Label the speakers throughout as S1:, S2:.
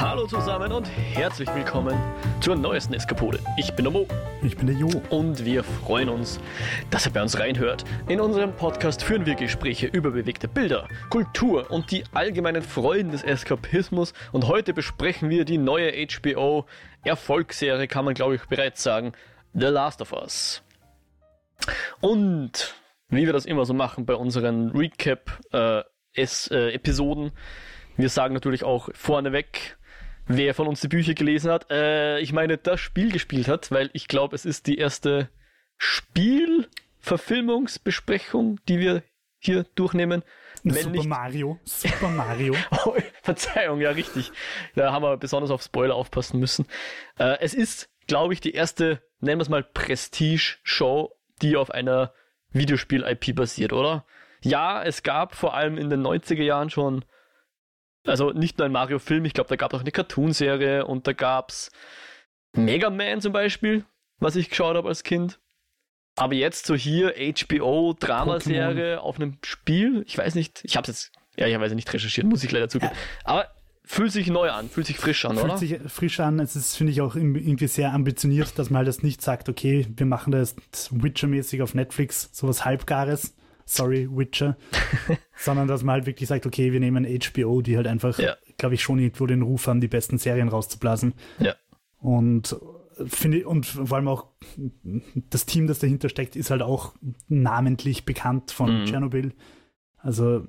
S1: Hallo zusammen und herzlich willkommen zur neuesten Eskapode. Ich bin der Mo.
S2: Ich bin der Jo.
S1: Und wir freuen uns, dass ihr bei uns reinhört. In unserem Podcast führen wir Gespräche über bewegte Bilder, Kultur und die allgemeinen Freuden des Eskapismus. Und heute besprechen wir die neue HBO-Erfolgsserie, kann man glaube ich bereits sagen, The Last of Us. Und wie wir das immer so machen bei unseren Recap-Episoden, äh, wir sagen natürlich auch vorneweg, wer von uns die Bücher gelesen hat. Äh, ich meine, das Spiel gespielt hat, weil ich glaube, es ist die erste Spielverfilmungsbesprechung, die wir hier durchnehmen.
S2: Super nicht... Mario. Super Mario.
S1: oh, Verzeihung, ja, richtig. Da haben wir besonders auf Spoiler aufpassen müssen. Äh, es ist, glaube ich, die erste, nennen wir es mal, Prestige-Show, die auf einer Videospiel-IP basiert, oder? Ja, es gab vor allem in den 90er Jahren schon also nicht nur ein Mario-Film, ich glaube, da gab es auch eine Cartoonserie und da gab es Mega Man zum Beispiel, was ich geschaut habe als Kind. Aber jetzt so hier HBO Dramaserie auf einem Spiel, ich weiß nicht, ich habe es jetzt ehrlicherweise nicht recherchiert, muss ich leider zugeben. Aber fühlt sich neu an, fühlt sich frisch an,
S2: fühlt
S1: oder?
S2: Fühlt sich frisch an. Es ist, finde ich, auch irgendwie sehr ambitioniert, dass man halt das nicht sagt, okay, wir machen das Witcher-mäßig auf Netflix, sowas Halbgares sorry, Witcher, sondern dass man halt wirklich sagt, okay, wir nehmen HBO, die halt einfach, ja. glaube ich, schon irgendwo den Ruf haben, die besten Serien rauszublasen.
S1: Ja.
S2: Und finde und vor allem auch das Team, das dahinter steckt, ist halt auch namentlich bekannt von mhm. Chernobyl. Also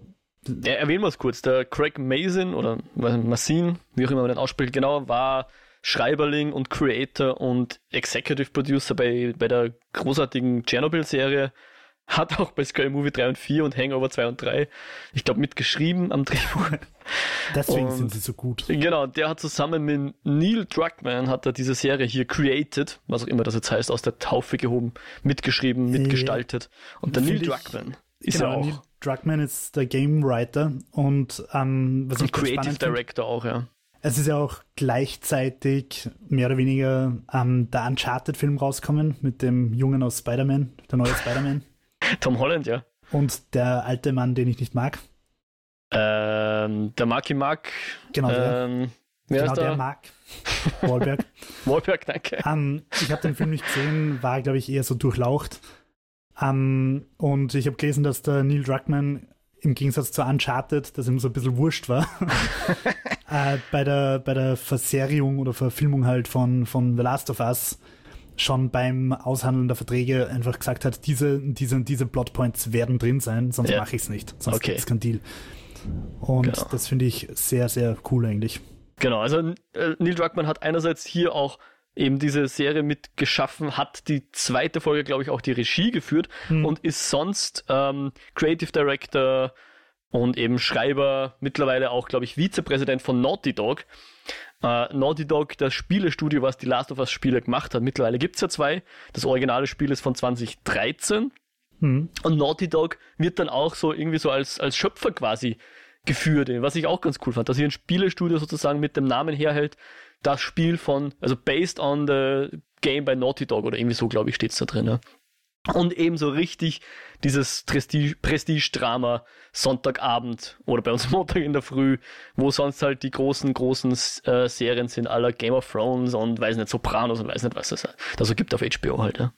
S1: ja, erwähnen wir es kurz. Der Craig Mason oder Massin, wie auch immer man den ausspricht, genau, war Schreiberling und Creator und Executive Producer bei, bei der großartigen Chernobyl-Serie hat auch bei Scary Movie 3 und 4 und Hangover 2 und 3, ich glaube, mitgeschrieben am Drehbuch.
S2: Deswegen und, sind sie so gut.
S1: Genau, der hat zusammen mit Neil Druckmann hat er diese Serie hier created, was auch immer das jetzt heißt, aus der Taufe gehoben, mitgeschrieben, mitgestaltet. Und der Neil Druckmann ist genau, ja auch. Neil
S2: Druckmann ist der Game Writer und ähm,
S1: was und ich Creative Director auch, ja.
S2: Es ist ja auch gleichzeitig mehr oder weniger ähm, der Uncharted-Film rauskommen mit dem Jungen aus Spider-Man, der neue Spider-Man.
S1: Tom Holland, ja.
S2: Und der alte Mann, den ich nicht mag.
S1: Ähm, der Marky Mark.
S2: Genau, der.
S1: Ähm,
S2: genau der Mark. Wahlberg.
S1: Wahlberg, danke.
S2: Um, ähm, ich habe den Film nicht gesehen, war, glaube ich, eher so durchlaucht. Um, ähm, und ich habe gelesen, dass der Neil Druckmann im Gegensatz zu Uncharted, das ihm so ein bisschen wurscht war, äh, bei, der, bei der Verserierung oder Verfilmung halt von, von The Last of Us schon beim Aushandeln der Verträge einfach gesagt hat, diese, diese diese Plotpoints werden drin sein, sonst ja. mache ich es nicht. Sonst okay. es keinen Deal. Und genau. das finde ich sehr, sehr cool eigentlich.
S1: Genau, also äh, Neil Druckmann hat einerseits hier auch eben diese Serie mitgeschaffen, hat die zweite Folge, glaube ich, auch die Regie geführt hm. und ist sonst ähm, Creative Director und eben Schreiber, mittlerweile auch, glaube ich, Vizepräsident von Naughty Dog. Uh, Naughty Dog, das Spielestudio, was die Last of Us Spiele gemacht hat. Mittlerweile gibt es ja zwei. Das originale Spiel ist von 2013. Mhm. Und Naughty Dog wird dann auch so irgendwie so als, als Schöpfer quasi geführt, was ich auch ganz cool fand, dass hier ein Spielestudio sozusagen mit dem Namen herhält, das Spiel von, also based on the game by Naughty Dog oder irgendwie so, glaube ich, steht es da drin. Ja. Und ebenso richtig dieses Prestige-Drama Sonntagabend oder bei uns Montag in der Früh, wo sonst halt die großen, großen äh, Serien sind, aller Game of Thrones und weiß nicht, Sopranos und weiß nicht, was es da so gibt auf HBO halt, ja.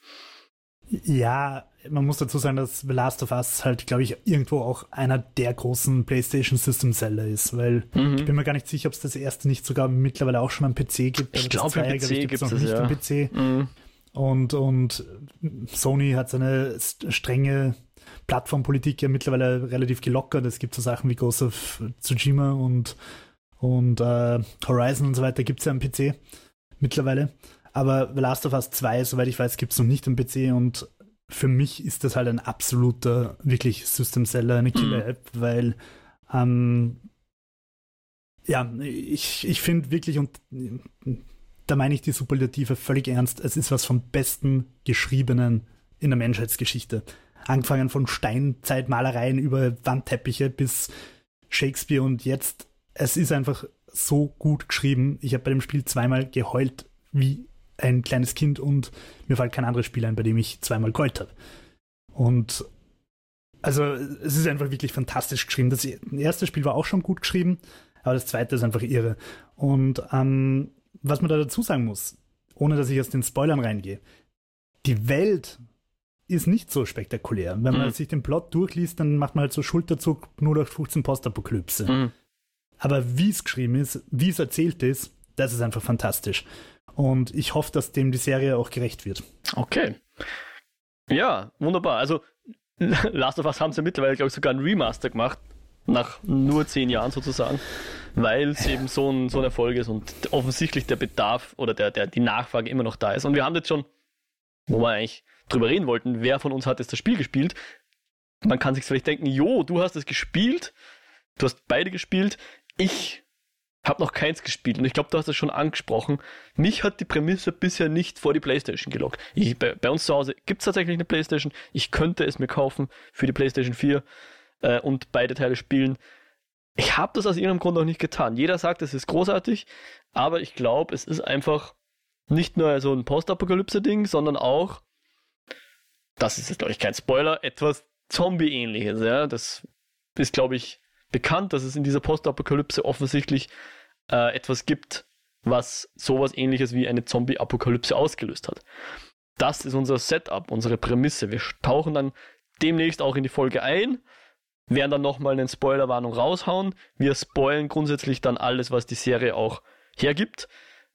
S2: Ja, man muss dazu sagen, dass The Last of Us halt, glaube ich, irgendwo auch einer der großen PlayStation System Seller ist, weil mhm. ich bin mir gar nicht sicher, ob es das erste nicht sogar mittlerweile auch schon am PC gibt.
S1: Ich glaube, am PC gibt es noch nicht
S2: ja. am PC. Mhm. Und, und Sony hat seine strenge Plattformpolitik ja mittlerweile relativ gelockert. Es gibt so Sachen wie Ghost of Tsushima und, und äh, Horizon und so weiter gibt es ja am PC mittlerweile. Aber The Last of Us 2, soweit ich weiß, gibt es noch nicht am PC und für mich ist das halt ein absoluter, wirklich System Seller, eine Killer-App, mhm. weil ähm, ja, ich, ich finde wirklich und da meine ich die Superlative völlig ernst. Es ist was vom besten Geschriebenen in der Menschheitsgeschichte. Angefangen von Steinzeitmalereien über Wandteppiche bis Shakespeare und jetzt, es ist einfach so gut geschrieben. Ich habe bei dem Spiel zweimal geheult wie ein kleines Kind und mir fällt kein anderes Spiel ein, bei dem ich zweimal geheult habe. Und also es ist einfach wirklich fantastisch geschrieben. Das erste Spiel war auch schon gut geschrieben, aber das zweite ist einfach irre. Und ähm, was man da dazu sagen muss, ohne dass ich aus den Spoilern reingehe, die Welt ist nicht so spektakulär. Wenn man mhm. sich den Plot durchliest, dann macht man halt so Schulterzug 0815 Postapokalypse. Mhm. Aber wie es geschrieben ist, wie es erzählt ist, das ist einfach fantastisch. Und ich hoffe, dass dem die Serie auch gerecht wird.
S1: Okay. Ja, wunderbar. Also Last of Us haben sie mittlerweile, glaube ich, sogar ein Remaster gemacht. Nach nur zehn Jahren sozusagen. Weil es eben so ein, so ein Erfolg ist und offensichtlich der Bedarf oder der, der, die Nachfrage immer noch da ist. Und wir haben jetzt schon, wo wir eigentlich drüber reden wollten, wer von uns hat jetzt das Spiel gespielt. Man kann sich vielleicht denken, jo, du hast es gespielt, du hast beide gespielt, ich habe noch keins gespielt und ich glaube, du hast es schon angesprochen. Mich hat die Prämisse bisher nicht vor die Playstation gelockt. Ich, bei, bei, uns zu Hause gibt es tatsächlich eine Playstation. Ich könnte es mir kaufen für die Playstation 4 äh, und beide Teile spielen. Ich habe das aus irgendeinem Grund noch nicht getan. Jeder sagt, es ist großartig, aber ich glaube, es ist einfach nicht nur so ein Postapokalypse-Ding, sondern auch das ist jetzt, glaube ich, kein Spoiler, etwas Zombie-ähnliches. Ja? Das ist, glaube ich, bekannt, dass es in dieser Postapokalypse offensichtlich äh, etwas gibt, was sowas ähnliches wie eine Zombie-Apokalypse ausgelöst hat. Das ist unser Setup, unsere Prämisse. Wir tauchen dann demnächst auch in die Folge ein, werden dann nochmal eine Spoilerwarnung raushauen. Wir spoilen grundsätzlich dann alles, was die Serie auch hergibt.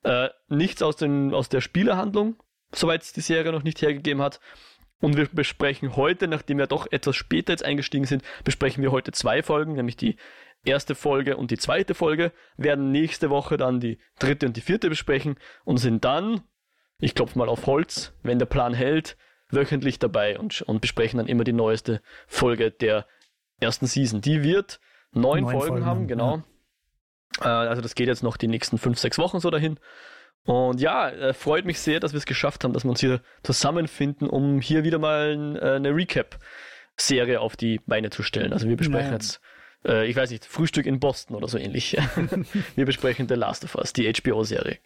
S1: Äh, nichts aus, den, aus der Spielerhandlung, soweit es die Serie noch nicht hergegeben hat. Und wir besprechen heute, nachdem wir doch etwas später jetzt eingestiegen sind, besprechen wir heute zwei Folgen, nämlich die erste Folge und die zweite Folge, werden nächste Woche dann die dritte und die vierte besprechen und sind dann, ich klopfe mal auf Holz, wenn der Plan hält, wöchentlich dabei und, und besprechen dann immer die neueste Folge der ersten Season. Die wird neun, neun Folgen, Folgen, haben, genau. Ja. Äh, also das geht jetzt noch die nächsten fünf, sechs Wochen so dahin. Und ja, äh, freut mich sehr, dass wir es geschafft haben, dass wir uns hier zusammenfinden, um hier wieder mal äh, eine Recap-Serie auf die Beine zu stellen. Also wir besprechen Nein. jetzt, äh, ich weiß nicht, Frühstück in Boston oder so ähnlich. wir besprechen The Last of Us, die HBO-Serie.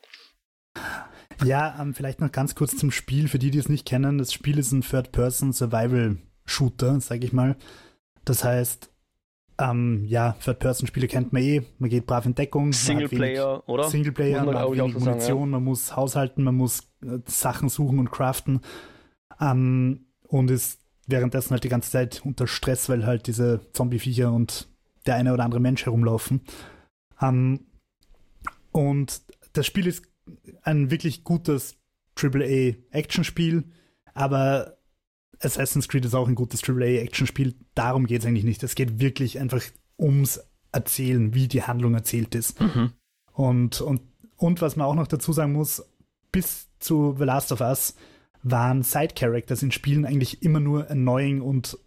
S2: Ja, ähm, vielleicht noch ganz kurz zum Spiel, für die, die es nicht kennen. Das Spiel ist ein Third-Person-Survival-Shooter, sage ich mal. Das heißt, ähm, ja, Third-Person-Spiele kennt man eh. Man geht brav in Deckung.
S1: Singleplayer, oder?
S2: Singleplayer, man, man hat wenig Munition, sagen, ja. man muss haushalten, man muss äh, Sachen suchen und craften. Ähm, und ist währenddessen halt die ganze Zeit unter Stress, weil halt diese Zombie-Viecher und der eine oder andere Mensch herumlaufen. Ähm, und das Spiel ist ein wirklich gutes AAA-Action-Spiel, aber Assassin's Creed ist auch ein gutes AAA-Action-Spiel. Darum geht es eigentlich nicht. Es geht wirklich einfach ums Erzählen, wie die Handlung erzählt ist. Mhm. Und, und, und was man auch noch dazu sagen muss, bis zu The Last of Us waren Side-Characters in Spielen eigentlich immer nur annoying und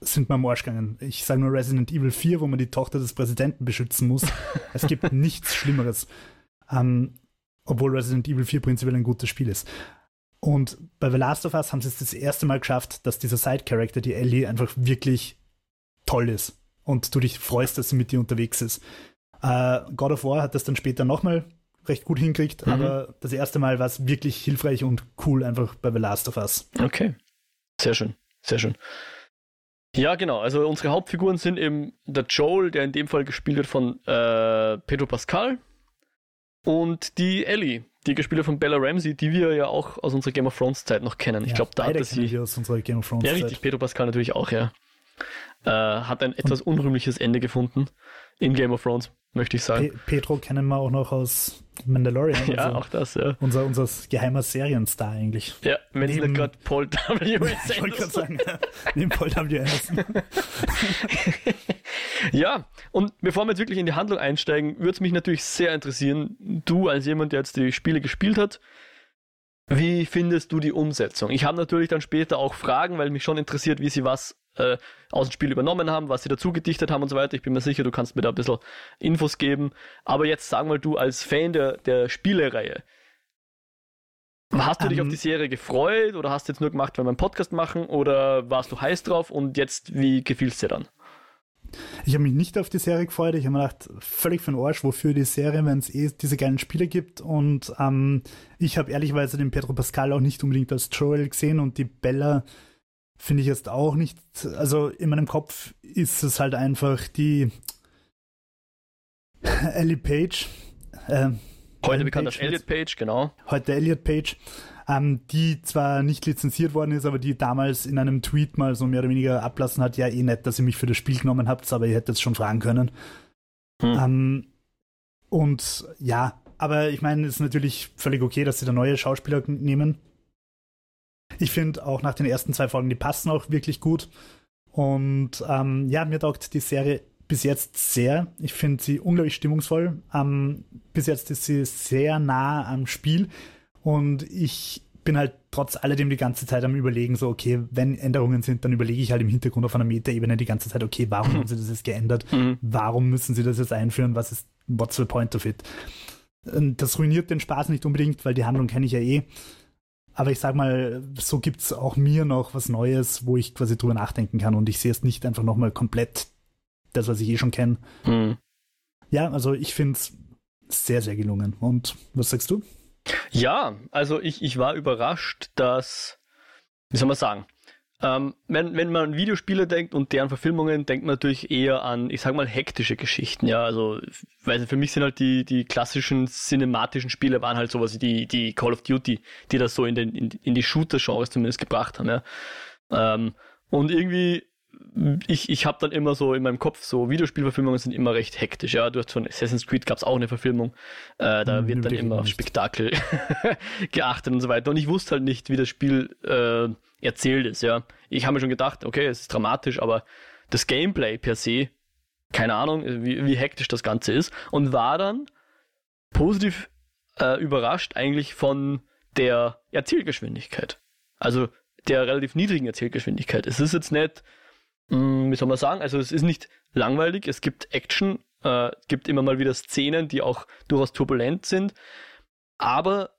S2: sind mir am Arsch gegangen. Ich sage nur Resident Evil 4, wo man die Tochter des Präsidenten beschützen muss. es gibt nichts Schlimmeres. Ähm, obwohl Resident Evil 4 prinzipiell ein gutes Spiel ist. Und bei The Last of Us haben sie es das erste Mal geschafft, dass dieser Side-Character, die Ellie, einfach wirklich toll ist. Und du dich freust, dass sie mit dir unterwegs ist. Äh, God of War hat das dann später nochmal recht gut hinkriegt, mhm. aber das erste Mal war es wirklich hilfreich und cool einfach bei The Last of Us.
S1: Okay. Sehr schön. Sehr schön. Ja, genau. Also unsere Hauptfiguren sind eben der Joel, der in dem Fall gespielt wird von äh, Pedro Pascal, und die Ellie, die gespielt von Bella Ramsey, die wir ja auch aus unserer Game of Thrones Zeit noch kennen. Ja, ich glaube, da hat sie
S2: aus unserer Game of Thrones Zeit.
S1: Ja, richtig. Pedro Pascal natürlich auch, ja. Äh, hat ein etwas unrühmliches Ende gefunden in Game of Thrones, möchte ich sagen. Pe
S2: Pedro kennen wir auch noch aus Mandalorian.
S1: ja, also auch das, ja.
S2: Unser, unser geheimer Serienstar eigentlich.
S1: Ja, wenn es nicht gerade Paul W.
S2: Anderson. ich wollte gerade sagen, neben Paul W. Anderson.
S1: ja, und bevor wir jetzt wirklich in die Handlung einsteigen, würde es mich natürlich sehr interessieren, du als jemand, der jetzt die Spiele gespielt hat, wie findest du die Umsetzung? Ich habe natürlich dann später auch Fragen, weil mich schon interessiert, wie sie was äh, aus dem Spiel übernommen haben, was sie dazu gedichtet haben und so weiter. Ich bin mir sicher, du kannst mir da ein bisschen Infos geben. Aber jetzt sag mal du als Fan der, der Spielereihe, Hast du dich um, auf ähm. die Serie gefreut oder hast du jetzt nur gemacht, weil wir einen Podcast machen oder warst du heiß drauf und jetzt, wie gefiel es dir dann?
S2: Ich habe mich nicht auf die Serie gefreut. Ich habe mir gedacht, völlig für den Arsch, wofür die Serie, wenn es eh diese geilen Spiele gibt. Und ähm, ich habe ehrlicherweise den Pedro Pascal auch nicht unbedingt als Joel gesehen und die Bella finde ich jetzt auch nicht, also in meinem Kopf ist es halt einfach die, Ellie Page. Äh,
S1: heute bekannt als Elliot Page, genau.
S2: Heute Elliot Page. Ähm, die zwar nicht lizenziert worden ist, aber die damals in einem Tweet mal so mehr oder weniger ablassen hat, ja eh nett, dass ihr mich für das Spiel genommen habt, aber ihr hättet es schon fragen können. Hm. Ähm, und ja, aber ich meine, es ist natürlich völlig okay, dass sie da neue Schauspieler nehmen. Ich finde auch nach den ersten zwei Folgen, die passen auch wirklich gut. Und ähm, ja, mir taugt die Serie bis jetzt sehr. Ich finde sie unglaublich stimmungsvoll. Ähm, bis jetzt ist sie sehr nah am Spiel. Und ich bin halt trotz alledem die ganze Zeit am Überlegen, so, okay, wenn Änderungen sind, dann überlege ich halt im Hintergrund auf einer Metaebene die ganze Zeit, okay, warum haben sie das jetzt geändert? Mhm. Warum müssen sie das jetzt einführen? Was ist, what's the point of it? Das ruiniert den Spaß nicht unbedingt, weil die Handlung kenne ich ja eh. Aber ich sag mal, so gibt es auch mir noch was Neues, wo ich quasi drüber nachdenken kann und ich sehe es nicht einfach nochmal komplett das, was ich eh schon kenne. Mhm. Ja, also ich finde es sehr, sehr gelungen. Und was sagst du?
S1: Ja, also ich, ich war überrascht, dass, wie soll man sagen, ähm, wenn, wenn man an Videospiele denkt und deren Verfilmungen, denkt man natürlich eher an, ich sag mal, hektische Geschichten. Ja, also, weil für mich sind halt die, die klassischen cinematischen Spiele waren halt sowas wie die, die Call of Duty, die das so in, den, in, in die Shooter-Genres zumindest gebracht haben. Ja. Ähm, und irgendwie ich, ich habe dann immer so in meinem Kopf, so Videospielverfilmungen sind immer recht hektisch. Ja, du hast von Assassin's Creed gab es auch eine Verfilmung. Äh, da hm, wird dann immer auf Spektakel geachtet und so weiter. Und ich wusste halt nicht, wie das Spiel äh, erzählt ist. Ja, ich habe mir schon gedacht, okay, es ist dramatisch, aber das Gameplay per se, keine Ahnung, wie, wie hektisch das Ganze ist. Und war dann positiv äh, überrascht eigentlich von der Erzählgeschwindigkeit. Also der relativ niedrigen Erzählgeschwindigkeit. Es ist jetzt nicht Mm, wie soll man sagen, also es ist nicht langweilig, es gibt Action, äh, gibt immer mal wieder Szenen, die auch durchaus turbulent sind, aber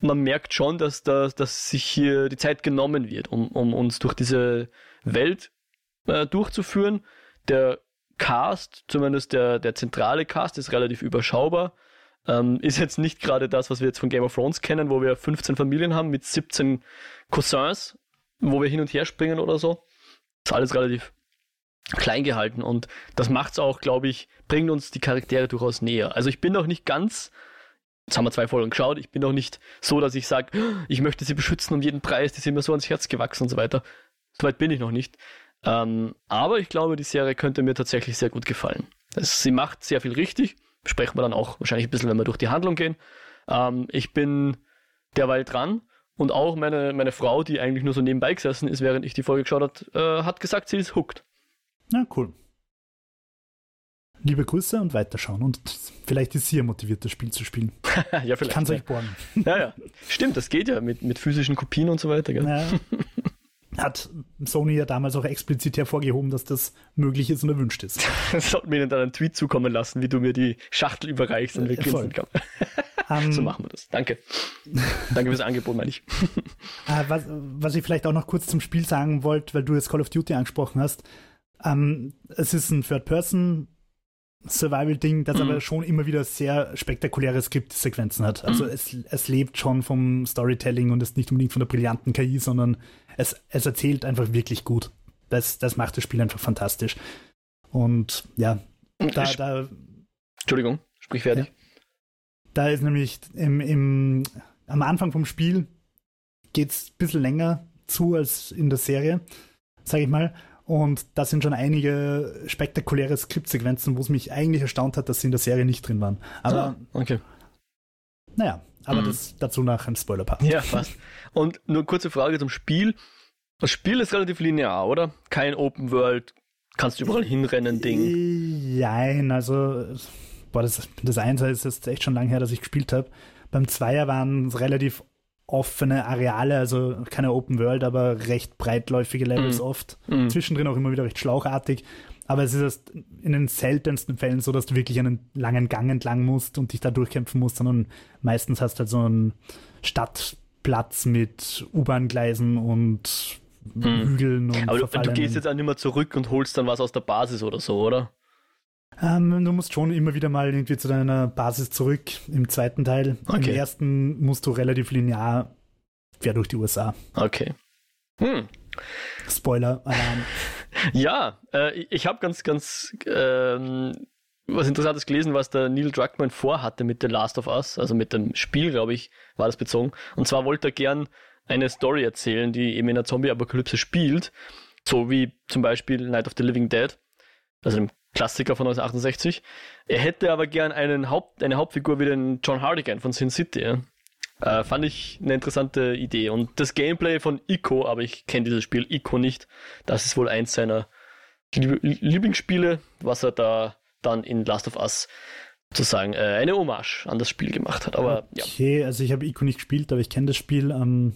S1: man merkt schon, dass, da, dass sich hier die Zeit genommen wird, um, um uns durch diese Welt äh, durchzuführen. Der Cast, zumindest der, der zentrale Cast, ist relativ überschaubar. Ähm, ist jetzt nicht gerade das, was wir jetzt von Game of Thrones kennen, wo wir 15 Familien haben mit 17 Cousins, wo wir hin und her springen oder so ist alles relativ klein gehalten und das macht es auch, glaube ich, bringt uns die Charaktere durchaus näher. Also ich bin noch nicht ganz, jetzt haben wir zwei Folgen geschaut, ich bin noch nicht so, dass ich sage, ich möchte sie beschützen um jeden Preis, die sind mir so ans Herz gewachsen und so weiter. Soweit bin ich noch nicht. Ähm, aber ich glaube, die Serie könnte mir tatsächlich sehr gut gefallen. Also sie macht sehr viel richtig, besprechen wir dann auch wahrscheinlich ein bisschen, wenn wir durch die Handlung gehen. Ähm, ich bin derweil dran und auch meine, meine Frau, die eigentlich nur so nebenbei gesessen ist, während ich die Folge geschaut habe, äh, hat gesagt, sie ist hooked.
S2: Na, cool. Liebe Grüße und weiterschauen. Und vielleicht ist sie ja motiviert, das Spiel zu spielen.
S1: ja, vielleicht. Kann
S2: es euch borgen.
S1: ja, ja. Stimmt, das geht ja mit, mit physischen Kopien und so weiter. Gell? Ja.
S2: Hat Sony ja damals auch explizit hervorgehoben, dass das möglich ist und erwünscht ist.
S1: Sollten wir ihnen dann einen Tweet zukommen lassen, wie du mir die Schachtel überreichst und wir grinsen können. Um, so ähm, machen wir das. Danke. Danke fürs Angebot, meine ich.
S2: Uh, was, was, ich vielleicht auch noch kurz zum Spiel sagen wollte, weil du jetzt Call of Duty angesprochen hast. Um, ähm, es ist ein Third-Person Survival-Ding, das mhm. aber schon immer wieder sehr spektakuläre Skriptsequenzen hat. Also mhm. es, es lebt schon vom Storytelling und ist nicht unbedingt von der brillanten KI, sondern es, es erzählt einfach wirklich gut. Das, das macht das Spiel einfach fantastisch. Und ja, da, da
S1: Entschuldigung, sprich fertig. Ja,
S2: da ist nämlich im, im, am Anfang vom Spiel geht es ein bisschen länger zu als in der Serie, sage ich mal. Und da sind schon einige spektakuläre Skriptsequenzen, wo es mich eigentlich erstaunt hat, dass sie in der Serie nicht drin waren. Aber ah,
S1: okay.
S2: Naja, aber mhm. das dazu nach ein Spoiler-Part.
S1: Ja, fast. Und nur kurze Frage zum Spiel. Das Spiel ist relativ linear, oder? Kein Open World, kannst du überall hinrennen, Ding.
S2: Nein, also boah, das, das Einser ist jetzt echt schon lange her, dass ich gespielt habe. Beim Zweier waren es relativ offene Areale, also keine Open World, aber recht breitläufige Levels mm. oft. Mm. Zwischendrin auch immer wieder recht schlauchartig. Aber es ist in den seltensten Fällen so, dass du wirklich einen langen Gang entlang musst und dich da durchkämpfen musst, sondern meistens hast du halt so einen Stadtplatz mit U-Bahn-Gleisen und mm. Hügeln und
S1: Aber du, du, gehst jetzt auch nicht mehr zurück und holst dann was aus der Basis oder so, oder?
S2: Ähm, du musst schon immer wieder mal irgendwie zu deiner Basis zurück im zweiten Teil. Okay. Im ersten musst du relativ linear quer durch die USA.
S1: Okay. Hm.
S2: Spoiler, Alarm.
S1: ja, äh, ich habe ganz, ganz ähm, was Interessantes gelesen, was der Neil Druckmann vorhatte mit The Last of Us, also mit dem Spiel, glaube ich, war das bezogen. Und zwar wollte er gern eine Story erzählen, die eben in der Zombie-Apokalypse spielt, so wie zum Beispiel Night of the Living Dead, also dem Klassiker von 1968. Er hätte aber gern einen Haupt, eine Hauptfigur wie den John Hardigan von Sin City. Ja. Äh, fand ich eine interessante Idee. Und das Gameplay von Ico, aber ich kenne dieses Spiel Ico nicht, das ist wohl eins seiner Lieblingsspiele, was er da dann in Last of Us sozusagen äh, eine Hommage an das Spiel gemacht hat. Aber
S2: okay, ja. Also ich habe Ico nicht gespielt, aber ich kenne das Spiel. Ähm,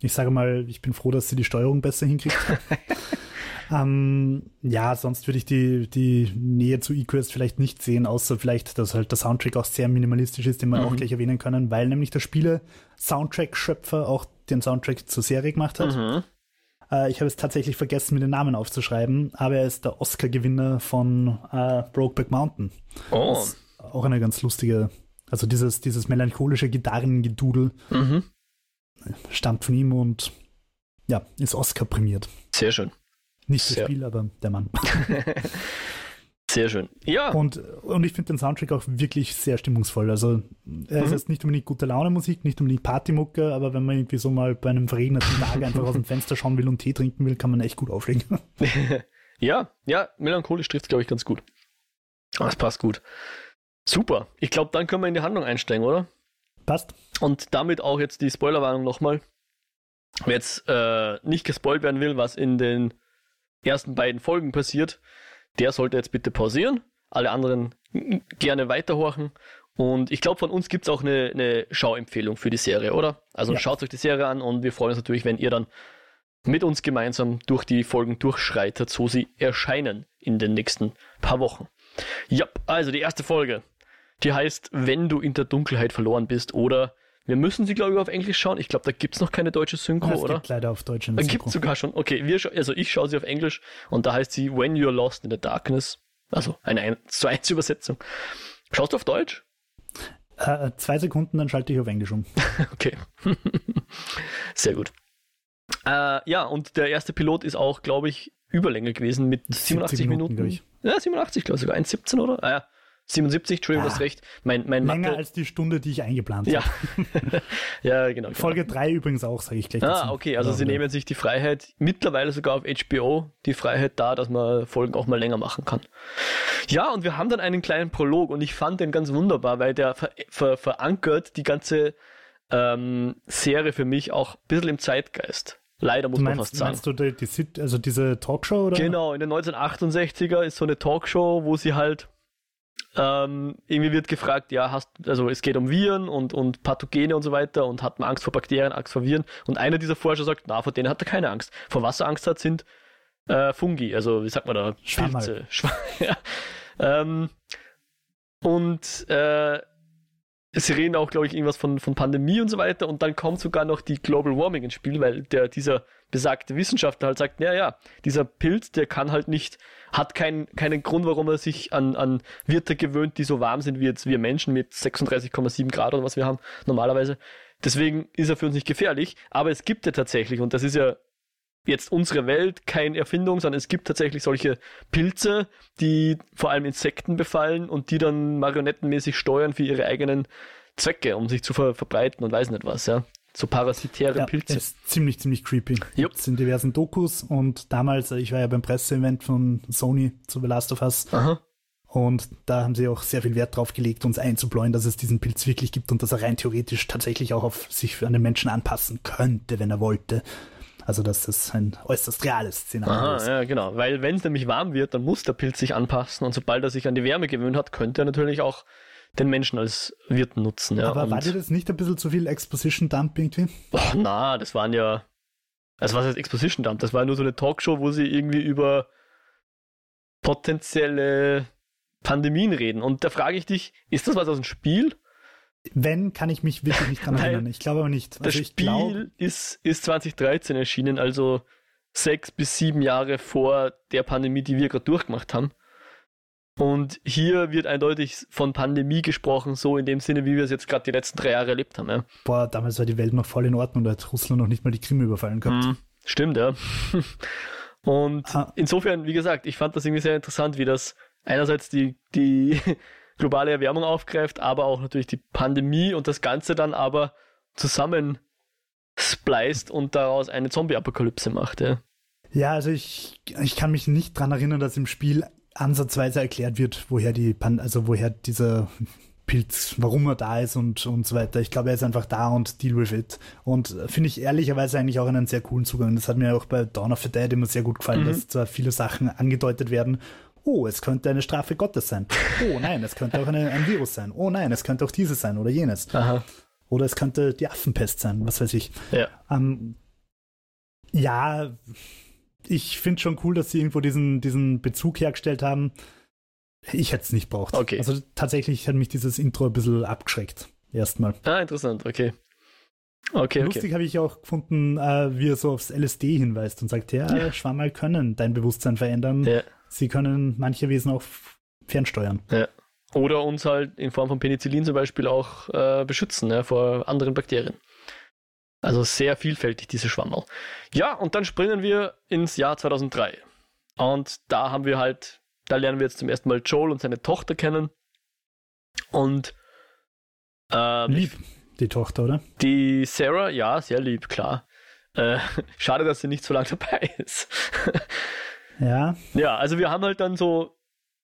S2: ich sage mal, ich bin froh, dass sie die Steuerung besser hinkriegt. ähm, ja, sonst würde ich die, die Nähe zu eQuest vielleicht nicht sehen, außer vielleicht, dass halt der Soundtrack auch sehr minimalistisch ist, den wir mhm. auch gleich erwähnen können, weil nämlich der Spiele-Soundtrack-Schöpfer auch den Soundtrack zur Serie gemacht hat. Mhm. Äh, ich habe es tatsächlich vergessen, mir den Namen aufzuschreiben, aber er ist der Oscar-Gewinner von äh, Brokeback Mountain. Oh. auch eine ganz lustige, also dieses, dieses melancholische Gitarrengedudel mhm. stammt von ihm und ja, ist Oscar prämiert.
S1: Sehr schön.
S2: Nicht das Spiel, aber der Mann.
S1: Sehr schön. Ja.
S2: Und, und ich finde den Soundtrack auch wirklich sehr stimmungsvoll. Also er ist mhm. jetzt nicht unbedingt gute Laune Musik, nicht unbedingt Partymucke, aber wenn man irgendwie so mal bei einem verregneten Tag einfach aus dem Fenster schauen will und Tee trinken will, kann man echt gut auflegen.
S1: ja, ja, melancholisch trifft es, glaube ich, ganz gut. Das passt gut. Super. Ich glaube, dann können wir in die Handlung einsteigen, oder?
S2: Passt.
S1: Und damit auch jetzt die Spoilerwarnung nochmal. Wer jetzt äh, nicht gespoilt werden will, was in den ersten beiden Folgen passiert, der sollte jetzt bitte pausieren. Alle anderen gerne weiterhorchen. Und ich glaube, von uns gibt es auch eine, eine Schauempfehlung für die Serie, oder? Also ja. schaut euch die Serie an und wir freuen uns natürlich, wenn ihr dann mit uns gemeinsam durch die Folgen durchschreitet, so sie erscheinen in den nächsten paar Wochen. Ja, also die erste Folge, die heißt, wenn du in der Dunkelheit verloren bist oder wir müssen sie, glaube ich, auf Englisch schauen. Ich glaube, da gibt es noch keine deutsche Synchro, ja, es oder?
S2: Gibt leider auf Deutsch
S1: eine Synchro. Gibt sogar schon. Okay, wir, also ich schaue sie auf Englisch und da heißt sie When You're Lost in the Darkness. Also eine 1 zu 1 Übersetzung. Schaust du auf Deutsch?
S2: Äh, zwei Sekunden, dann schalte ich auf Englisch um.
S1: okay. Sehr gut. Äh, ja, und der erste Pilot ist auch, glaube ich, Überlänge gewesen mit 87 Minuten. Minuten. Ja, 87, glaube ich, sogar 1,17, oder? Ah ja, 77, Entschuldigung, ja, du hast recht. Mein, mein
S2: länger Mathe... als die Stunde, die ich eingeplant
S1: habe. Ja, ja genau, genau.
S2: Folge 3 übrigens auch, sage ich gleich.
S1: Ah, dazu. okay, also ja, sie nehmen sich die Freiheit, mittlerweile sogar auf HBO, die Freiheit da, dass man Folgen auch mal länger machen kann. Ja, und wir haben dann einen kleinen Prolog und ich fand den ganz wunderbar, weil der ver ver verankert die ganze ähm, Serie für mich auch ein bisschen im Zeitgeist. Leider muss meinst, man fast sagen.
S2: Meinst du die, die, also diese Talkshow? Oder?
S1: Genau, in den 1968er ist so eine Talkshow, wo sie halt ähm, irgendwie wird gefragt, ja, hast, also es geht um Viren und, und Pathogene und so weiter und hat man Angst vor Bakterien, Angst vor Viren. Und einer dieser Forscher sagt, na, vor denen hat er keine Angst. Vor was er Angst hat, sind äh, Fungi, also wie sagt man da? Pilze. ja. ähm, und äh, sie reden auch, glaube ich, irgendwas von, von Pandemie und so weiter. Und dann kommt sogar noch die Global Warming ins Spiel, weil der, dieser besagte Wissenschaftler halt sagt, ja, ja, dieser Pilz, der kann halt nicht, hat kein, keinen Grund, warum er sich an, an Wirte gewöhnt, die so warm sind wie jetzt wir Menschen mit 36,7 Grad oder was wir haben normalerweise. Deswegen ist er für uns nicht gefährlich. Aber es gibt ja tatsächlich, und das ist ja jetzt unsere Welt keine Erfindung, sondern es gibt tatsächlich solche Pilze, die vor allem Insekten befallen und die dann marionettenmäßig steuern für ihre eigenen Zwecke, um sich zu ver verbreiten und weiß nicht was, ja. So parasitäre ja, Pilze.
S2: Ist ziemlich, ziemlich creepy. Jupp. in diversen Dokus und damals, ich war ja beim Presseevent von Sony zu The Last of Us. Aha. Und da haben sie auch sehr viel Wert drauf gelegt, uns einzubläuen, dass es diesen Pilz wirklich gibt und dass er rein theoretisch tatsächlich auch auf sich an den Menschen anpassen könnte, wenn er wollte. Also dass das ein äußerst reales Szenario Aha, ist.
S1: Ja, genau. Weil wenn es nämlich warm wird, dann muss der Pilz sich anpassen und sobald er sich an die Wärme gewöhnt hat, könnte er natürlich auch den Menschen als Wirt nutzen. Ja.
S2: Aber war dir das nicht ein bisschen zu viel Exposition Dump irgendwie?
S1: Oh, na, das waren ja. Also was heißt Exposition Dump? Das war nur so eine Talkshow, wo sie irgendwie über potenzielle Pandemien reden. Und da frage ich dich, ist das was aus dem Spiel?
S2: Wenn, kann ich mich wirklich nicht dran erinnern. Ich glaube aber nicht.
S1: Also das Spiel glaub... ist, ist 2013 erschienen, also sechs bis sieben Jahre vor der Pandemie, die wir gerade durchgemacht haben. Und hier wird eindeutig von Pandemie gesprochen, so in dem Sinne, wie wir es jetzt gerade die letzten drei Jahre erlebt haben. Ja.
S2: Boah, damals war die Welt noch voll in Ordnung, da hat Russland noch nicht mal die Krim überfallen gehabt. Mm,
S1: stimmt, ja. Und ah. insofern, wie gesagt, ich fand das irgendwie sehr interessant, wie das einerseits die, die globale Erwärmung aufgreift, aber auch natürlich die Pandemie und das Ganze dann aber zusammen spliced und daraus eine Zombie-Apokalypse macht, ja.
S2: Ja, also ich, ich kann mich nicht dran erinnern, dass im Spiel ansatzweise erklärt wird, woher die Pan also woher dieser Pilz, warum er da ist und, und so weiter. Ich glaube, er ist einfach da und deal with it. Und äh, finde ich ehrlicherweise eigentlich auch einen sehr coolen Zugang. Das hat mir auch bei Dawn of the Dead immer sehr gut gefallen, mhm. dass zwar viele Sachen angedeutet werden. Oh, es könnte eine Strafe Gottes sein. Oh nein, es könnte auch eine, ein Virus sein. Oh nein, es könnte auch dieses sein oder jenes. Aha. Oder es könnte die Affenpest sein, was weiß ich. Ja, ähm, ja ich finde schon cool, dass sie irgendwo diesen, diesen Bezug hergestellt haben. Ich hätte es nicht braucht. Okay. Also tatsächlich hat mich dieses Intro ein bisschen abgeschreckt. Erstmal.
S1: Ah, interessant, okay. Okay,
S2: Lustig
S1: okay.
S2: habe ich auch gefunden, äh, wie er so aufs LSD hinweist und sagt, ja, ja. Schwammerl können dein Bewusstsein verändern. Ja. Sie können manche Wesen auch fernsteuern.
S1: Ja. Oder uns halt in Form von Penicillin zum Beispiel auch äh, beschützen ja, vor anderen Bakterien. Also sehr vielfältig, diese Schwammerl. Ja, und dann springen wir ins Jahr 2003. Und da haben wir halt da lernen wir jetzt zum ersten Mal Joel und seine Tochter kennen. Und
S2: ähm, lieb, die Tochter, oder?
S1: Die Sarah, ja, sehr lieb, klar. Äh, schade, dass sie nicht so lange dabei ist.
S2: ja.
S1: Ja, also wir haben halt dann so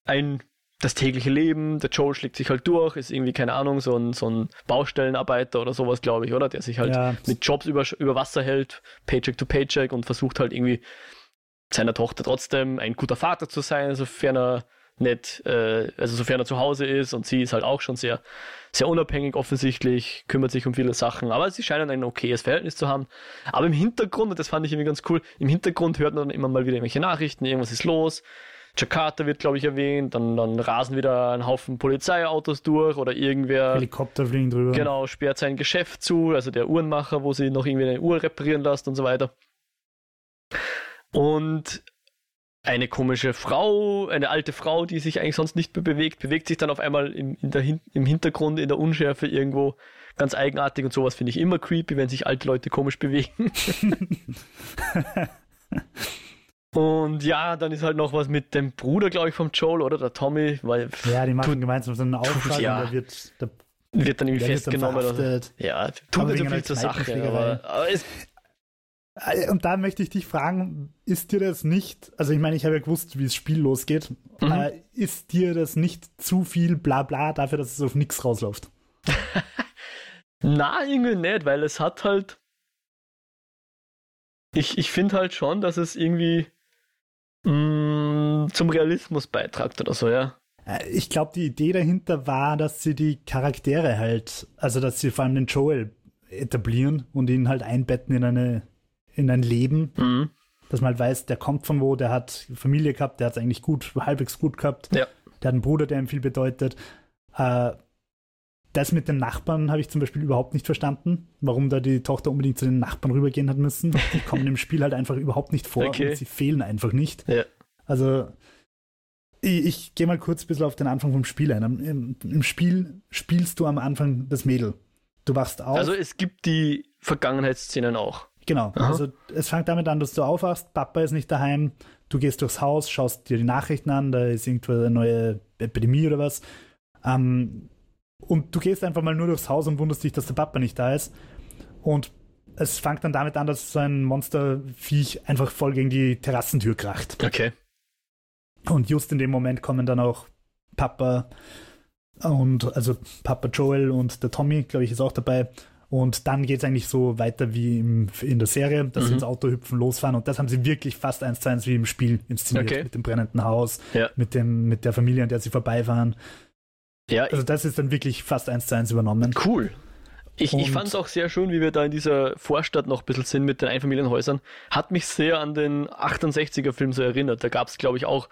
S1: ein das tägliche Leben, der Joel schlägt sich halt durch, ist irgendwie, keine Ahnung, so ein, so ein Baustellenarbeiter oder sowas, glaube ich, oder? Der sich halt ja. mit Jobs über, über Wasser hält, Paycheck to Paycheck und versucht halt irgendwie seiner Tochter trotzdem ein guter Vater zu sein, sofern er nicht, äh, also sofern er zu Hause ist und sie ist halt auch schon sehr, sehr unabhängig offensichtlich, kümmert sich um viele Sachen, aber sie scheinen ein okayes Verhältnis zu haben. Aber im Hintergrund, und das fand ich irgendwie ganz cool, im Hintergrund hört man dann immer mal wieder irgendwelche Nachrichten, irgendwas ist los. Jakarta wird, glaube ich, erwähnt, dann, dann rasen wieder ein Haufen Polizeiautos durch oder irgendwer.
S2: Helikopter fliegen drüber.
S1: Genau, sperrt sein Geschäft zu, also der Uhrenmacher, wo sie noch irgendwie eine Uhr reparieren lässt und so weiter. Und eine komische Frau, eine alte Frau, die sich eigentlich sonst nicht mehr bewegt, bewegt sich dann auf einmal im, in der, im Hintergrund, in der Unschärfe irgendwo ganz eigenartig und sowas finde ich immer creepy, wenn sich alte Leute komisch bewegen. und ja, dann ist halt noch was mit dem Bruder, glaube ich, vom Joel oder der Tommy. Weil,
S2: ja, die machen tut, gemeinsam so einen Auftrag
S1: ja.
S2: und der wird, der,
S1: wird dann irgendwie festgenommen. Oder, ja, tut nicht so viel zur Sache. Aber, aber es,
S2: äh, und da möchte ich dich fragen, ist dir das nicht, also ich meine, ich habe ja gewusst, wie das Spiel losgeht, mhm. äh, ist dir das nicht zu viel Blabla dafür, dass es auf nichts rausläuft?
S1: Na, irgendwie nicht, weil es hat halt. Ich, ich finde halt schon, dass es irgendwie mh, mm, zum Realismus beitragt oder so, ja.
S2: Äh, ich glaube, die Idee dahinter war, dass sie die Charaktere halt, also dass sie vor allem den Joel etablieren und ihn halt einbetten in eine in ein Leben, mhm. dass man halt weiß, der kommt von wo, der hat Familie gehabt, der hat es eigentlich gut, halbwegs gut gehabt. Ja. Der hat einen Bruder, der ihm viel bedeutet. Äh, das mit den Nachbarn habe ich zum Beispiel überhaupt nicht verstanden, warum da die Tochter unbedingt zu den Nachbarn rübergehen hat müssen. Die kommen im Spiel halt einfach überhaupt nicht vor okay. und sie fehlen einfach nicht. Ja. Also ich, ich gehe mal kurz ein bisschen auf den Anfang vom Spiel ein. Im, Im, Spiel spielst du am Anfang das Mädel. Du wachst auf.
S1: Also es gibt die Vergangenheitsszenen auch.
S2: Genau. Aha. Also es fängt damit an, dass du aufwachst, Papa ist nicht daheim, du gehst durchs Haus, schaust dir die Nachrichten an, da ist irgendwo eine neue Epidemie oder was. Ähm, und du gehst einfach mal nur durchs Haus und wunderst dich, dass der Papa nicht da ist. Und es fängt dann damit an, dass so ein Monsterviech einfach voll gegen die Terrassentür kracht.
S1: Okay.
S2: Und just in dem Moment kommen dann auch Papa und also Papa Joel und der Tommy, glaube ich, ist auch dabei und dann geht es eigentlich so weiter wie im, in der Serie, dass mhm. sie ins Auto hüpfen, losfahren. Und das haben sie wirklich fast eins zu eins wie im Spiel inszeniert. Okay. Mit dem brennenden Haus, ja. mit, dem, mit der Familie, an der sie vorbeifahren. Ja, also das ist dann wirklich fast eins zu eins übernommen.
S1: Cool. Ich, ich fand es auch sehr schön, wie wir da in dieser Vorstadt noch ein bisschen sind mit den Einfamilienhäusern. Hat mich sehr an den 68er-Film so erinnert. Da gab es, glaube ich, auch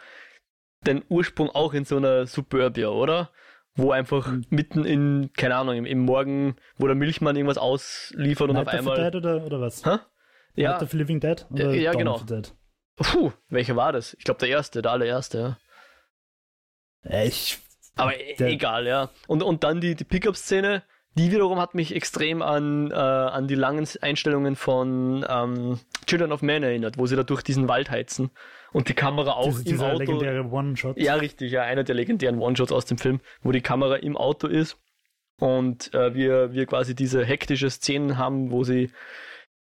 S1: den Ursprung auch in so einer Suburbia, oder? wo einfach mhm. mitten in, keine Ahnung, im, im, Morgen, wo der Milchmann irgendwas ausliefert und
S2: Night
S1: auf einmal.
S2: Dead oder, oder was? Hä?
S1: Ja.
S2: Night of Living Dead?
S1: Oder ja, Dawn genau. Puh, welcher war das? Ich glaube der erste, der allererste,
S2: ja. Ich.
S1: Aber der, egal, ja. Und, und dann die, die Pickup-Szene, die wiederum hat mich extrem an, äh, an die langen Einstellungen von ähm, Children of Men erinnert, wo sie da durch diesen Wald heizen und die Kamera auch
S2: Diese,
S1: im
S2: dieser
S1: Auto.
S2: legendäre One-Shot.
S1: Ja, richtig, ja, einer der legendären One-Shots aus dem Film, wo die Kamera im Auto ist und äh, wir, wir quasi diese hektische Szenen haben, wo sie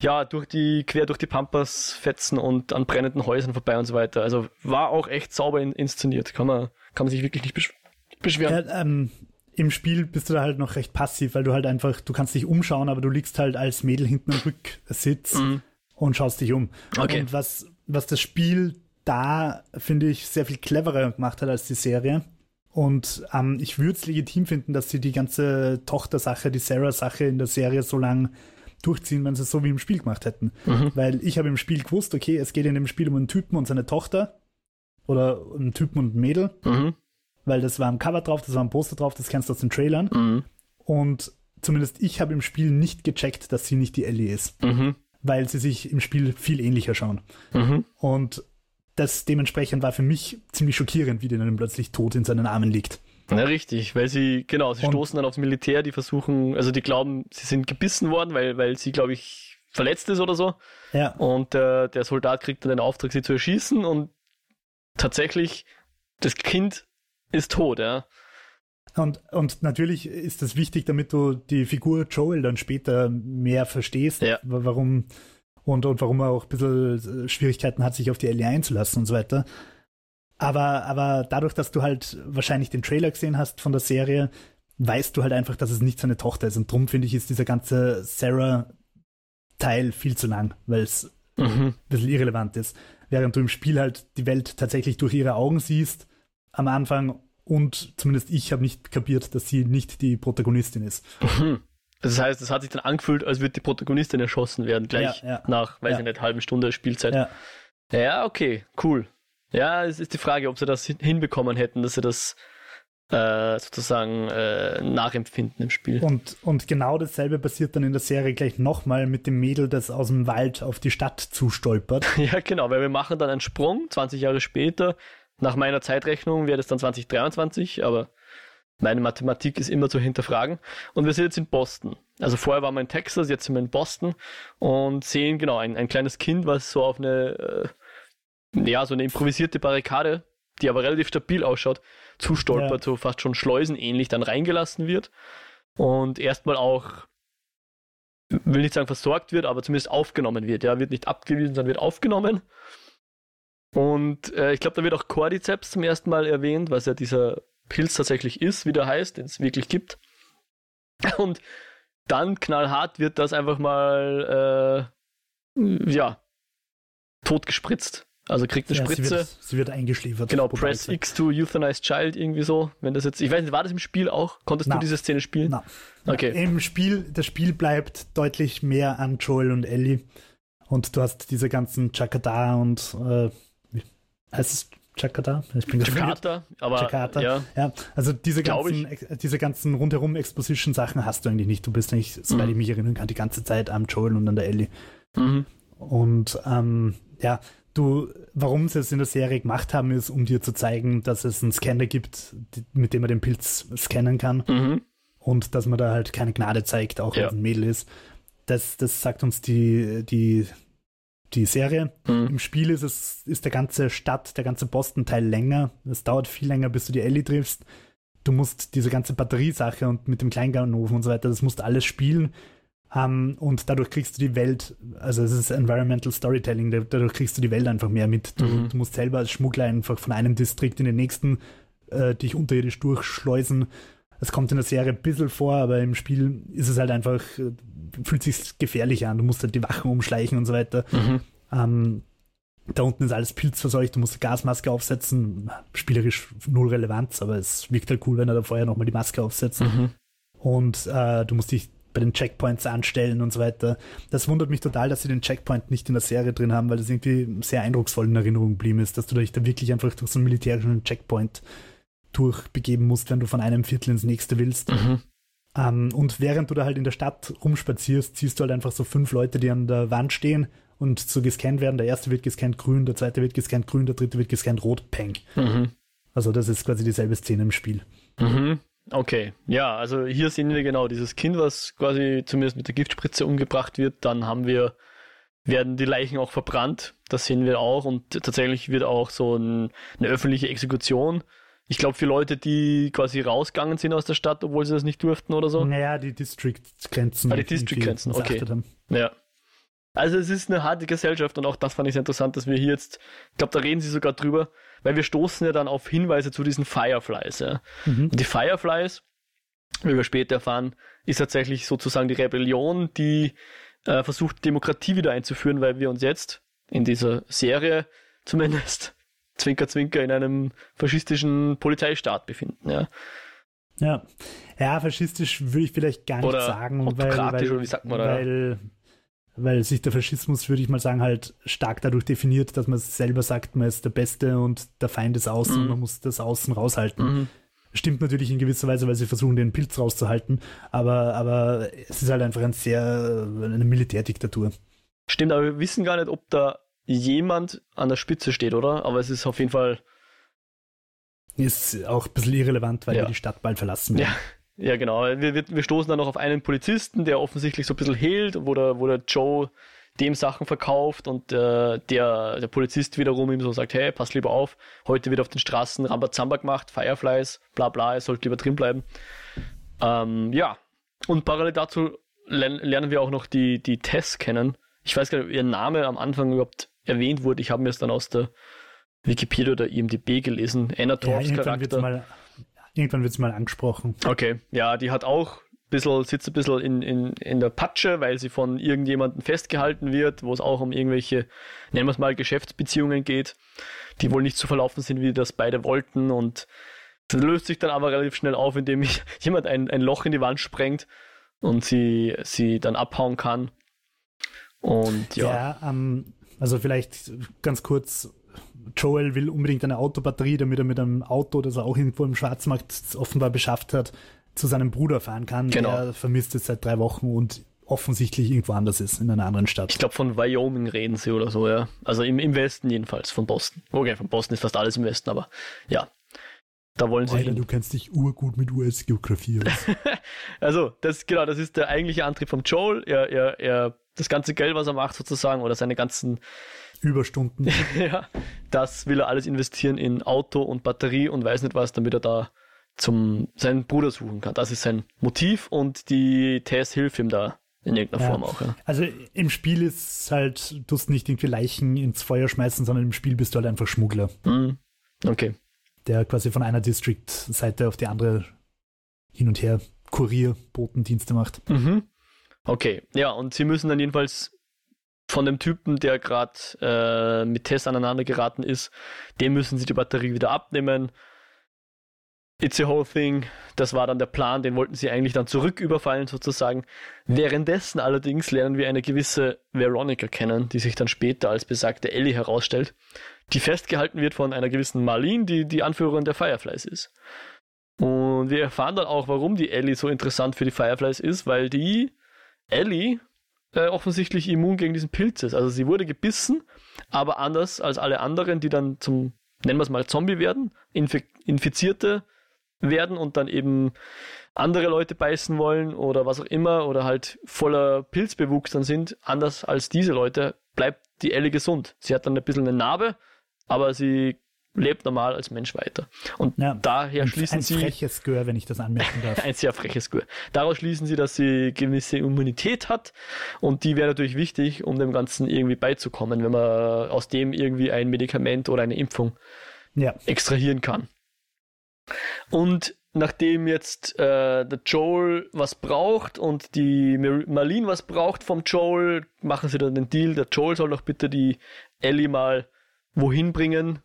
S1: ja durch die, quer durch die Pampas fetzen und an brennenden Häusern vorbei und so weiter. Also war auch echt sauber in, inszeniert. Kann man, kann man sich wirklich nicht besch beschweren.
S2: Ja, ähm, Im Spiel bist du da halt noch recht passiv, weil du halt einfach, du kannst dich umschauen, aber du liegst halt als Mädel hinten am Rücksitz
S1: Mhm.
S2: und schaust dich um.
S1: Okay.
S2: Und was, was das Spiel da, finde ich, sehr viel cleverer gemacht hat als die Serie. Und ähm, ich würde es legitim finden, dass sie die ganze Tochter-Sache, die Sarah-Sache in der Serie so lang durchziehen, wenn sie es so wie im Spiel gemacht hätten.
S1: Mhm.
S2: Weil ich habe im Spiel gewusst, okay, es geht in dem Spiel um einen Typen und seine Tochter. Oder einen Typen und ein Mädel.
S1: Mhm.
S2: Weil das war am Cover drauf, das war am Poster drauf, das kennst du aus den Trailern.
S1: Mhm.
S2: Und zumindest ich habe im Spiel nicht gecheckt, dass sie nicht die Ellie ist.
S1: Mhm.
S2: Weil sie sich im Spiel viel ähnlicher schauen.
S1: Mhm.
S2: Und das dementsprechend war für mich ziemlich schockierend, wie der dann plötzlich tot in seinen Armen liegt.
S1: Ja, richtig, weil sie, genau, sie
S2: Und-
S1: stoßen dann aufs Militär, die versuchen, also die glauben, sie sind gebissen worden, weil, weil sie, glaube ich, verletzt ist oder so.
S2: Ja,
S1: Und äh, der Soldat kriegt dann den Auftrag, sie zu erschießen und tatsächlich, das Kind ist tot, ja.
S2: und, und natürlich ist das wichtig, damit du die Figur Joel dann später mehr verstehst,
S1: Ja.
S2: wa- warum und, und warum er auch ein bisschen äh, Schwierigkeiten hat, sich auf die Ellie einzulassen und so weiter. Aber, aber dadurch, dass du halt wahrscheinlich den Trailer gesehen hast von der Serie, weißt du halt einfach, dass es nicht seine Tochter ist. Und drum finde ich, ist dieser ganze Sarah-Teil viel zu lang, weil es
S1: Mhm.
S2: ein bisschen irrelevant ist. Während du im Spiel halt die Welt tatsächlich durch ihre Augen siehst am Anfang und zumindest ich habe nicht kapiert, dass sie nicht die Protagonistin ist.
S1: Mhm. Das heißt, es hat sich dann angefühlt, als würde die Protagonistin erschossen werden, gleich
S2: Ja, ja.
S1: nach, weiß
S2: Ja.
S1: ich nicht, halben Stunde Spielzeit.
S2: Ja.
S1: Ja, okay, cool. Ja, es ist die Frage, ob sie das hin- hinbekommen hätten, dass sie das äh, sozusagen äh, nachempfinden im Spiel.
S2: Und, und genau dasselbe passiert dann in der Serie gleich nochmal mit dem Mädel, das aus dem Wald auf die Stadt zustolpert.
S1: Ja, genau, weil wir machen dann einen Sprung, 20 Jahre später. Nach meiner Zeitrechnung wäre das dann 2023, aber meine Mathematik ist immer zu hinterfragen. Und wir sind jetzt in Boston. Also vorher waren wir in Texas, jetzt sind wir in Boston und sehen genau ein, ein kleines Kind, was so auf eine, äh, ja, so eine improvisierte Barrikade, die aber relativ stabil ausschaut, zustolpert, so fast schon schleusenähnlich dann reingelassen wird. Und erstmal auch will nicht sagen versorgt wird, aber zumindest aufgenommen wird. Ja, wird nicht abgewiesen, sondern wird aufgenommen. Und äh, ich glaube, da wird auch Cordyceps zum ersten Mal erwähnt, was ja dieser Pilz tatsächlich ist, wie der heißt, den es wirklich gibt. Und dann knallhart wird das einfach mal, äh, ja, totgespritzt. Also kriegt eine
S2: Ja,
S1: Spritze.
S2: Sie wird, sie wird eingeschliefert.
S1: Genau, Press X to Euthanize Child, irgendwie so. Wenn das jetzt, ich weiß nicht, war das im Spiel auch? Konntest
S2: Na.
S1: du diese Szene spielen?
S2: Na.
S1: Okay.
S2: Im Spiel, das Spiel bleibt deutlich mehr an Joel und Ellie. Und du hast diese ganzen Chakada und äh, heißt es Chakada? Ich bin.
S1: Jakarta, aber
S2: Jakarta.
S1: ja.
S2: Ja, also diese ganzen, diese ganzen rundherum Exposition-Sachen hast du eigentlich nicht. Du bist eigentlich, soweit
S1: Mhm.
S2: ich mich erinnern kann, die ganze Zeit am Joel und an der Ellie.
S1: Mhm.
S2: Und ähm, ja, du, warum sie es in der Serie gemacht haben, ist, um dir zu zeigen, dass es einen Scanner gibt, die, mit dem man den Pilz scannen kann
S1: Mhm.
S2: und dass man da halt keine Gnade zeigt, auch
S1: Ja.
S2: wenn es ein Mädel ist. Das, das sagt uns die, die, die Serie.
S1: Mhm.
S2: Im Spiel ist es, ist der ganze Stadt, der ganze Boston-Teil länger. Es dauert viel länger, bis du die Ellie triffst. Du musst diese ganze Batteriesache und mit dem Kleinganoven und so weiter, das musst du alles spielen. Ähm, und dadurch kriegst du die Welt, also es ist Environmental Storytelling, da- dadurch kriegst du die Welt einfach mehr mit. Du,
S1: Mhm.
S2: du musst selber als Schmuggler einfach von einem Distrikt in den nächsten äh, dich unterirdisch durchschleusen. Es kommt in der Serie ein bisschen vor, aber im Spiel ist es halt einfach, äh, fühlt sich gefährlich an. Du musst halt die Wachen umschleichen und so weiter.
S1: Mhm.
S2: Ähm, da unten ist alles pilzverseucht, du musst eine Gasmaske aufsetzen. Spielerisch null Relevanz, aber es wirkt halt cool, wenn er da vorher nochmal die Maske aufsetzt.
S1: Mhm.
S2: Und äh, du musst dich bei den Checkpoints anstellen und so weiter. Das wundert mich total, dass sie den Checkpoint nicht in der Serie drin haben, weil das irgendwie sehr eindrucksvoll in Erinnerung geblieben ist, dass du dich da wirklich einfach durch so einen militärischen Checkpoint durchbegeben musst, wenn du von einem Viertel ins nächste willst.
S1: Mhm.
S2: Ähm, und während du da halt in der Stadt rumspazierst, siehst du halt einfach so fünf Leute, die an der Wand stehen und so gescannt werden. Der erste wird gescannt grün, der zweite wird gescannt grün, der dritte wird gescannt rot, peng.
S1: Mhm.
S2: Also das ist quasi dieselbe Szene im Spiel.
S1: Mhm. Okay, ja, also hier sehen wir genau dieses Kind, was quasi zumindest mit der Giftspritze umgebracht wird. Dann haben wir werden die Leichen auch verbrannt. Das sehen wir auch. Und tatsächlich wird auch so ein, eine öffentliche Exekution. Ich glaube, für Leute, die quasi rausgegangen sind aus der Stadt, obwohl sie das nicht durften oder so.
S2: Naja, die District-Grenzen.
S1: Ah, die District-Grenzen, okay. Haben. Ja. Also es ist eine harte Gesellschaft und auch das fand ich sehr interessant, dass wir hier jetzt, ich glaube, da reden sie sogar drüber, weil wir stoßen ja dann auf Hinweise zu diesen Fireflies. Ja. Mhm. Und die Fireflies, wie wir später erfahren, ist tatsächlich sozusagen die Rebellion, die äh, versucht, Demokratie wieder einzuführen, weil wir uns jetzt in dieser Serie zumindest Zwinker Zwinker in einem faschistischen Polizeistaat befinden. Ja.
S2: Ja, ja faschistisch würde ich vielleicht gar nicht oder sagen, weil, weil,
S1: oder wie sagt man da?
S2: Weil, weil sich der Faschismus, würde ich mal sagen, halt stark dadurch definiert, dass man selber sagt, man ist der Beste und der Feind ist außen mhm. und man muss das Außen raushalten. Mhm. Stimmt natürlich in gewisser Weise, weil sie versuchen, den Pilz rauszuhalten, aber, aber es ist halt einfach ein sehr, eine Militärdiktatur.
S1: Stimmt, aber wir wissen gar nicht, ob da jemand an der Spitze steht, oder? Aber es ist auf jeden Fall.
S2: Ist auch ein bisschen irrelevant, weil ja. wir die Stadt bald verlassen
S1: werden. Ja, ja genau. Wir, wir, wir, stoßen dann noch auf einen Polizisten, der offensichtlich so ein bisschen hehlt, wo der, wo der Joe dem Sachen verkauft und äh, der, der Polizist wiederum ihm so sagt, hey, pass lieber auf, heute wird auf den Straßen Rambazamba gemacht, Fireflies, bla bla, er sollte lieber drin bleiben. Ähm, ja, und parallel dazu lernen wir auch noch die, die Tess kennen. Ich weiß gar nicht, ob ihr Name am Anfang überhaupt erwähnt wurde. Ich habe mir es dann aus der Wikipedia oder IMDb gelesen. Anna Torfs ja, Charakter.
S2: Mal, irgendwann wird es mal angesprochen.
S1: Okay, ja, die hat auch ein bisschen, sitzt ein bisschen in, in, in der Patsche, weil sie von irgendjemandem festgehalten wird, wo es auch um irgendwelche, nennen wir es mal, Geschäftsbeziehungen geht, die wohl nicht so verlaufen sind, wie das beide wollten. Und das löst sich dann aber relativ schnell auf, indem jemand ein, ein Loch in die Wand sprengt und sie, sie dann abhauen kann. Und ja.
S2: Ja, ähm, also vielleicht ganz kurz, Joel will unbedingt eine Autobatterie, damit er mit einem Auto, das er auch irgendwo im Schwarzmarkt offenbar beschafft hat, zu seinem Bruder fahren kann. Genau. Der vermisst es seit drei Wochen und offensichtlich irgendwo anders ist, in einer anderen Stadt.
S1: Ich glaube, von Wyoming reden sie oder so, ja. Also im, im Westen jedenfalls, von Boston. Okay, von Boston ist fast alles im Westen, aber ja. Da wollen sie.
S2: Alter, du kennst dich urgut mit US-Geografie aus.
S1: also, das, genau, das ist der eigentliche Antrieb von Joel. Er, er, er das ganze Geld, was er macht sozusagen, oder seine ganzen
S2: Überstunden.
S1: ja, das will er alles investieren in Auto und Batterie und weiß nicht was, damit er da zum seinen Bruder suchen kann. Das ist sein Motiv und die Tess hilft ihm da in irgendeiner ja. Form auch. Ja.
S2: Also im Spiel ist halt, du musst nicht irgendwie Leichen ins Feuer schmeißen, sondern im Spiel bist du halt einfach Schmuggler.
S1: Mhm. Okay.
S2: Der quasi von einer District-Seite auf die andere hin und her Kurier, Botendienste macht.
S1: Mhm. Okay, ja, und sie müssen dann jedenfalls von dem Typen, der gerade äh, mit Tess aneinander geraten ist, dem müssen sie die Batterie wieder abnehmen. It's a whole thing. Das war dann der Plan, den wollten sie eigentlich dann zurück überfallen sozusagen. Währenddessen allerdings lernen wir eine gewisse Veronica kennen, die sich dann später als besagte Ellie herausstellt, die festgehalten wird von einer gewissen Marlene, die die Anführerin der Fireflies ist. Und wir erfahren dann auch, warum die Ellie so interessant für die Fireflies ist, weil die Ellie äh, offensichtlich immun gegen diesen Pilz ist. Also sie wurde gebissen, aber anders als alle anderen, die dann zum, nennen wir es mal, Zombie werden, Infi Infizierte werden und dann eben andere Leute beißen wollen oder was auch immer oder halt voller Pilzbewuchs dann sind, anders als diese Leute, bleibt die Ellie gesund. Sie hat dann ein bisschen eine Narbe, aber sie lebt normal als Mensch weiter. Und ja, daher schließen ein sie.
S2: Ein freches Gör, wenn ich das anmerken darf.
S1: ein sehr freches Gör. Daraus schließen sie, dass sie gewisse Immunität hat und die wäre natürlich wichtig, um dem Ganzen irgendwie beizukommen, wenn man aus dem irgendwie ein Medikament oder eine Impfung ja. extrahieren kann. Und nachdem jetzt äh, der Joel was braucht und die Marlene was braucht vom Joel, machen sie dann den Deal, der Joel soll doch bitte die Ellie mal wohin bringen,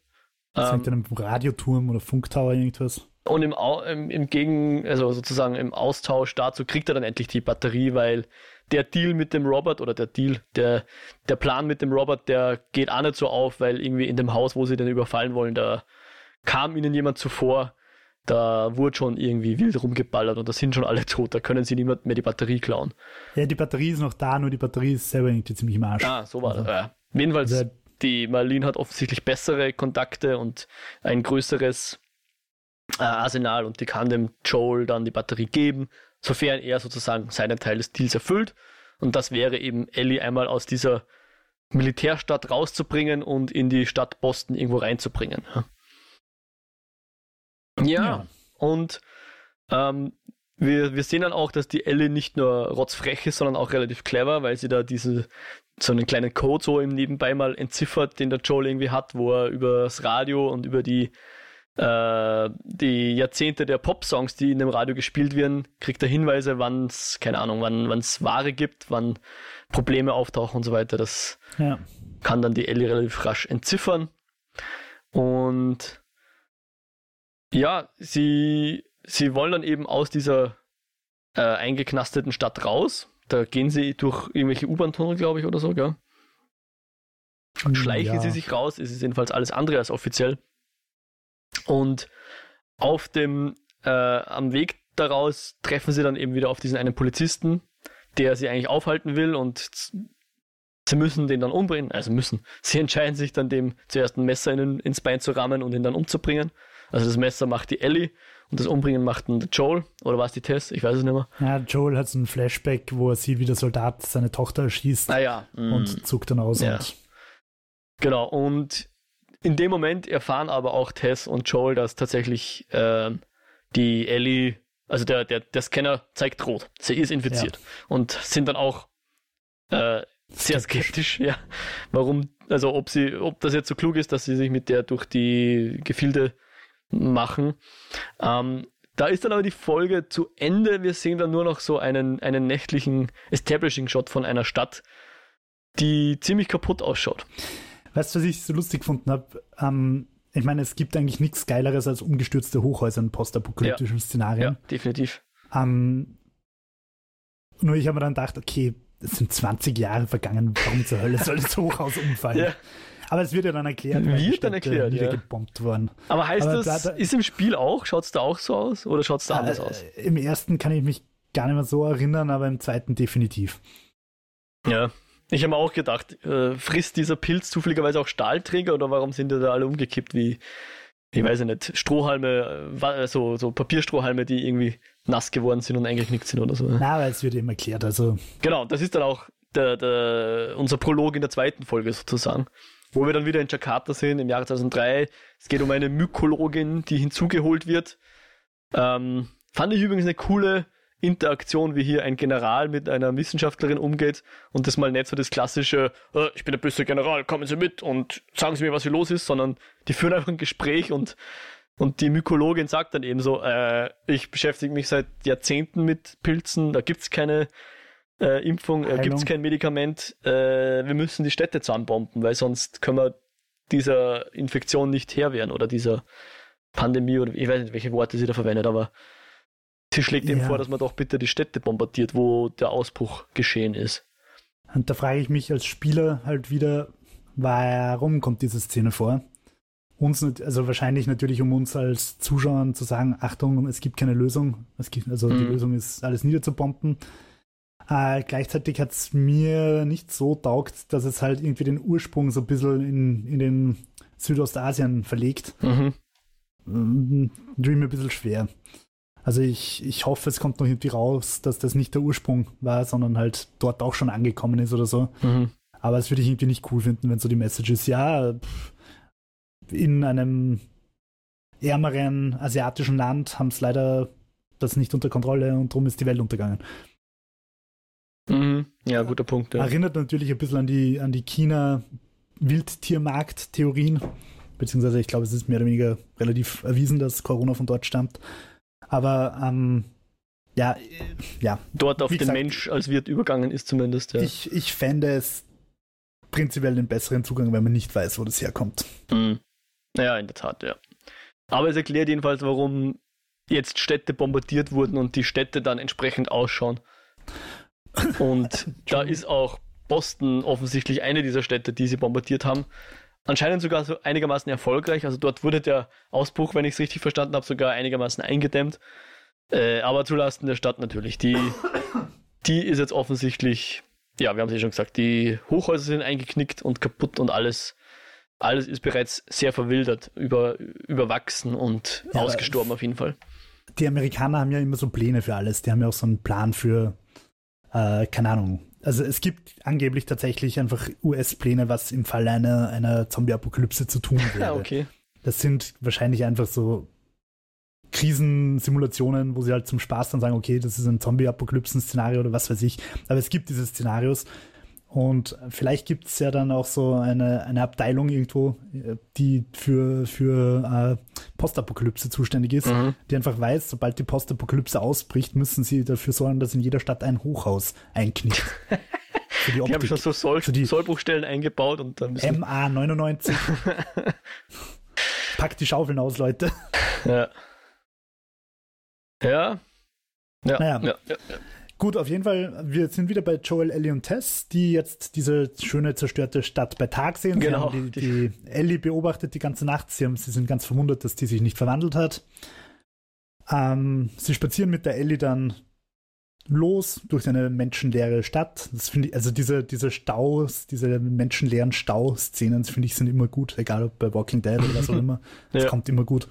S2: das ähm, mit einem Radioturm oder Funktower irgendwas.
S1: Und im, im, im Gegen, also sozusagen im Austausch dazu kriegt er dann endlich die Batterie, weil der Deal mit dem Robert oder der Deal, der, der Plan mit dem Robert, der geht auch nicht so auf, weil irgendwie in dem Haus, wo sie den überfallen wollen, da kam ihnen jemand zuvor, da wurde schon irgendwie wild rumgeballert und da sind schon alle tot, da können sie niemand mehr die Batterie klauen.
S2: Ja, die Batterie ist noch da, nur die Batterie ist selber irgendwie ziemlich im Arsch.
S1: Ah, so war also, das. Ja. Jedenfalls, also, die Marlene hat offensichtlich bessere Kontakte und ein größeres äh, Arsenal und die kann dem Joel dann die Batterie geben, sofern er sozusagen seinen Teil des Deals erfüllt. Und das wäre eben Ellie einmal aus dieser Militärstadt rauszubringen und in die Stadt Boston irgendwo reinzubringen. Ja, ja. und ähm, wir, wir sehen dann auch, dass die Ellie nicht nur rotzfrech ist, sondern auch relativ clever, weil sie da diese so einen kleinen Code so im Nebenbei mal entziffert, den der Joel irgendwie hat, wo er über das Radio und über die äh, die Jahrzehnte der Pop-Songs, die in dem Radio gespielt werden, kriegt er Hinweise, wann es, keine Ahnung, wann es Ware gibt, wann Probleme auftauchen und so weiter. Das ja. kann dann die Ellie relativ rasch entziffern. Und ja, sie, sie wollen dann eben aus dieser äh, eingeknasteten Stadt raus. Da gehen sie durch irgendwelche U-Bahn-Tunnel, glaube ich, oder so, gell? Schleichen ja. sie sich raus, es ist jedenfalls alles andere als offiziell. Und auf dem, äh, am Weg daraus treffen sie dann eben wieder auf diesen einen Polizisten, der sie eigentlich aufhalten will und sie müssen den dann umbringen, also müssen. Sie entscheiden sich dann dem zuerst ein Messer in, ins Bein zu rammen und ihn dann umzubringen. Also das Messer macht die Ellie und das Umbringen macht dann Joel. Oder war es die Tess? Ich weiß es nicht mehr.
S2: Ja, Joel hat so ein Flashback, wo er sieht, wie der Soldat seine Tochter erschießt.
S1: Ah ja.
S2: Und mm. zuckt dann aus.
S1: Ja. Und genau, und in dem Moment erfahren aber auch Tess und Joel, dass tatsächlich äh, die Ellie, also der, der, der Scanner zeigt rot. Sie ist infiziert. Ja. Und sind dann auch äh, sehr skeptisch, skeptisch, ja. Warum, also ob sie, ob das jetzt so klug ist, dass sie sich mit der durch die Gefilde machen. Ähm, da ist dann aber die Folge zu Ende. Wir sehen dann nur noch so einen, einen nächtlichen Establishing-Shot von einer Stadt, die ziemlich kaputt ausschaut.
S2: Weißt du, was ich so lustig gefunden habe? Ähm, ich meine, es gibt eigentlich nichts Geileres als umgestürzte Hochhäuser in postapokalyptischen ja. Szenarien. Ja,
S1: definitiv.
S2: Ähm, nur ich habe mir dann gedacht, okay, es sind 20 Jahre vergangen, warum zur Hölle soll das Hochhaus umfallen? Ja. Aber es wird ja dann erklärt.
S1: Wird dann erklärt,
S2: ja. gebombt worden.
S1: Aber heißt Aber das, da, da, ist im Spiel auch, schaut es da auch so aus oder schaut es da äh, anders aus?
S2: Im ersten kann ich mich gar nicht mehr so erinnern, aber im zweiten definitiv.
S1: Ja, ich habe mir auch gedacht, äh, frisst dieser Pilz zufälligerweise auch Stahlträger oder warum sind die da alle umgekippt wie, ich weiß ja nicht, Strohhalme, äh, so, so Papierstrohhalme, die irgendwie nass geworden sind und eingeknickt sind oder so.
S2: Na, weil es wird eben erklärt, also.
S1: Genau, das ist dann auch der, der, unser Prolog in der zweiten Folge sozusagen, wo wir dann wieder in Jakarta sind im Jahre 2003. Es geht um eine Mykologin, die hinzugeholt wird. Ähm, fand ich übrigens eine coole Interaktion, wie hier ein General mit einer Wissenschaftlerin umgeht und das mal nicht so das klassische, äh, ich bin der böse General, kommen Sie mit und sagen Sie mir, was hier los ist, sondern die führen einfach ein Gespräch und, und die Mykologin sagt dann eben so, äh, ich beschäftige mich seit Jahrzehnten mit Pilzen, da gibt's keine äh, Impfung, äh, gibt's kein Medikament, äh, wir müssen die Städte zusammenbomben, weil sonst können wir dieser Infektion nicht Herr werden oder dieser Pandemie oder ich weiß nicht, welche Worte sie da verwendet, aber Sie schlägt ja. ihm vor, dass man doch bitte die Städte bombardiert, wo der Ausbruch geschehen ist.
S2: Und da frage ich mich als Spieler halt wieder, warum kommt diese Szene vor? Uns, also wahrscheinlich natürlich, um uns als Zuschauern zu sagen, Achtung, es gibt keine Lösung. Gibt, also mhm. die Lösung ist, alles niederzubomben. Äh, gleichzeitig hat es mir nicht so taugt, dass es halt irgendwie den Ursprung so ein bisschen in, in den Südostasien verlegt. Mhm. Ähm, mir ein bisschen schwer. Also ich, ich hoffe, es kommt noch irgendwie raus, dass das nicht der Ursprung war, sondern halt dort auch schon angekommen ist oder so. Mhm. Aber das würde ich irgendwie nicht cool finden, wenn so die Message ist, ja, in einem ärmeren asiatischen Land haben es leider das nicht unter Kontrolle und darum ist die Welt untergegangen.
S1: Mhm. Ja, guter Punkt. Ja.
S2: Erinnert natürlich ein bisschen an die, an die China-Wildtiermarkt-Theorien, beziehungsweise ich glaube, es ist mehr oder weniger relativ erwiesen, dass Corona von dort stammt. Aber ähm, ja, ja.
S1: Dort auf den gesagt, Mensch als Wirt übergangen ist zumindest, ja.
S2: Ich, ich fände es prinzipiell den besseren Zugang, wenn man nicht weiß, wo das herkommt.
S1: Mhm. Ja, in der Tat, ja. Aber es erklärt jedenfalls, warum jetzt Städte bombardiert wurden und die Städte dann entsprechend ausschauen. Und da ist auch Boston offensichtlich eine dieser Städte, die sie bombardiert haben anscheinend sogar so einigermaßen erfolgreich. Also dort wurde der Ausbruch, wenn ich es richtig verstanden habe, sogar einigermaßen eingedämmt. Äh, aber zulasten der Stadt natürlich. Die, die ist jetzt offensichtlich, ja, wir haben es ja schon gesagt, die Hochhäuser sind eingeknickt und kaputt und alles, alles ist bereits sehr verwildert, über, überwachsen und ja, ausgestorben auf jeden Fall.
S2: Die Amerikaner haben ja immer so Pläne für alles. Die haben ja auch so einen Plan für, äh, keine Ahnung, also es gibt angeblich tatsächlich einfach US-Pläne, was im Fall einer, einer Zombie-Apokalypse zu tun wäre.
S1: Ja, okay.
S2: Das sind wahrscheinlich einfach so Krisensimulationen, wo sie halt zum Spaß dann sagen, okay, das ist ein Zombie-Apokalypsen-Szenario oder was weiß ich. Aber es gibt diese Szenarios. Und vielleicht gibt es ja dann auch so eine, eine Abteilung irgendwo, die für, für äh, Postapokalypse zuständig ist,
S1: Mhm.
S2: die einfach weiß, sobald die Postapokalypse ausbricht, müssen sie dafür sorgen, dass in jeder Stadt ein Hochhaus einknickt. für die
S1: Die haben schon so Soll
S2: die-
S1: Sollbruchstellen eingebaut und dann müssen
S2: MA99. Packt die Schaufeln aus, Leute.
S1: Ja. Ja. Ja,
S2: Naja.
S1: ja, ja, ja.
S2: Gut, auf jeden Fall, wir sind wieder bei Joel, Ellie und Tess, die jetzt diese schöne zerstörte Stadt bei Tag sehen. Sie
S1: Genau.
S2: haben Die, die Ellie beobachtet die ganze Nacht. Sie, haben, sie sind ganz verwundert, dass die sich nicht verwandelt hat. Ähm, sie spazieren mit der Ellie dann los durch eine menschenleere Stadt. Das finde ich, also diese, diese Staus, diese menschenleeren Stauszenen, finde ich, sind immer gut, egal ob bei Walking Dead oder was auch immer. Das
S1: Ja.
S2: kommt immer gut.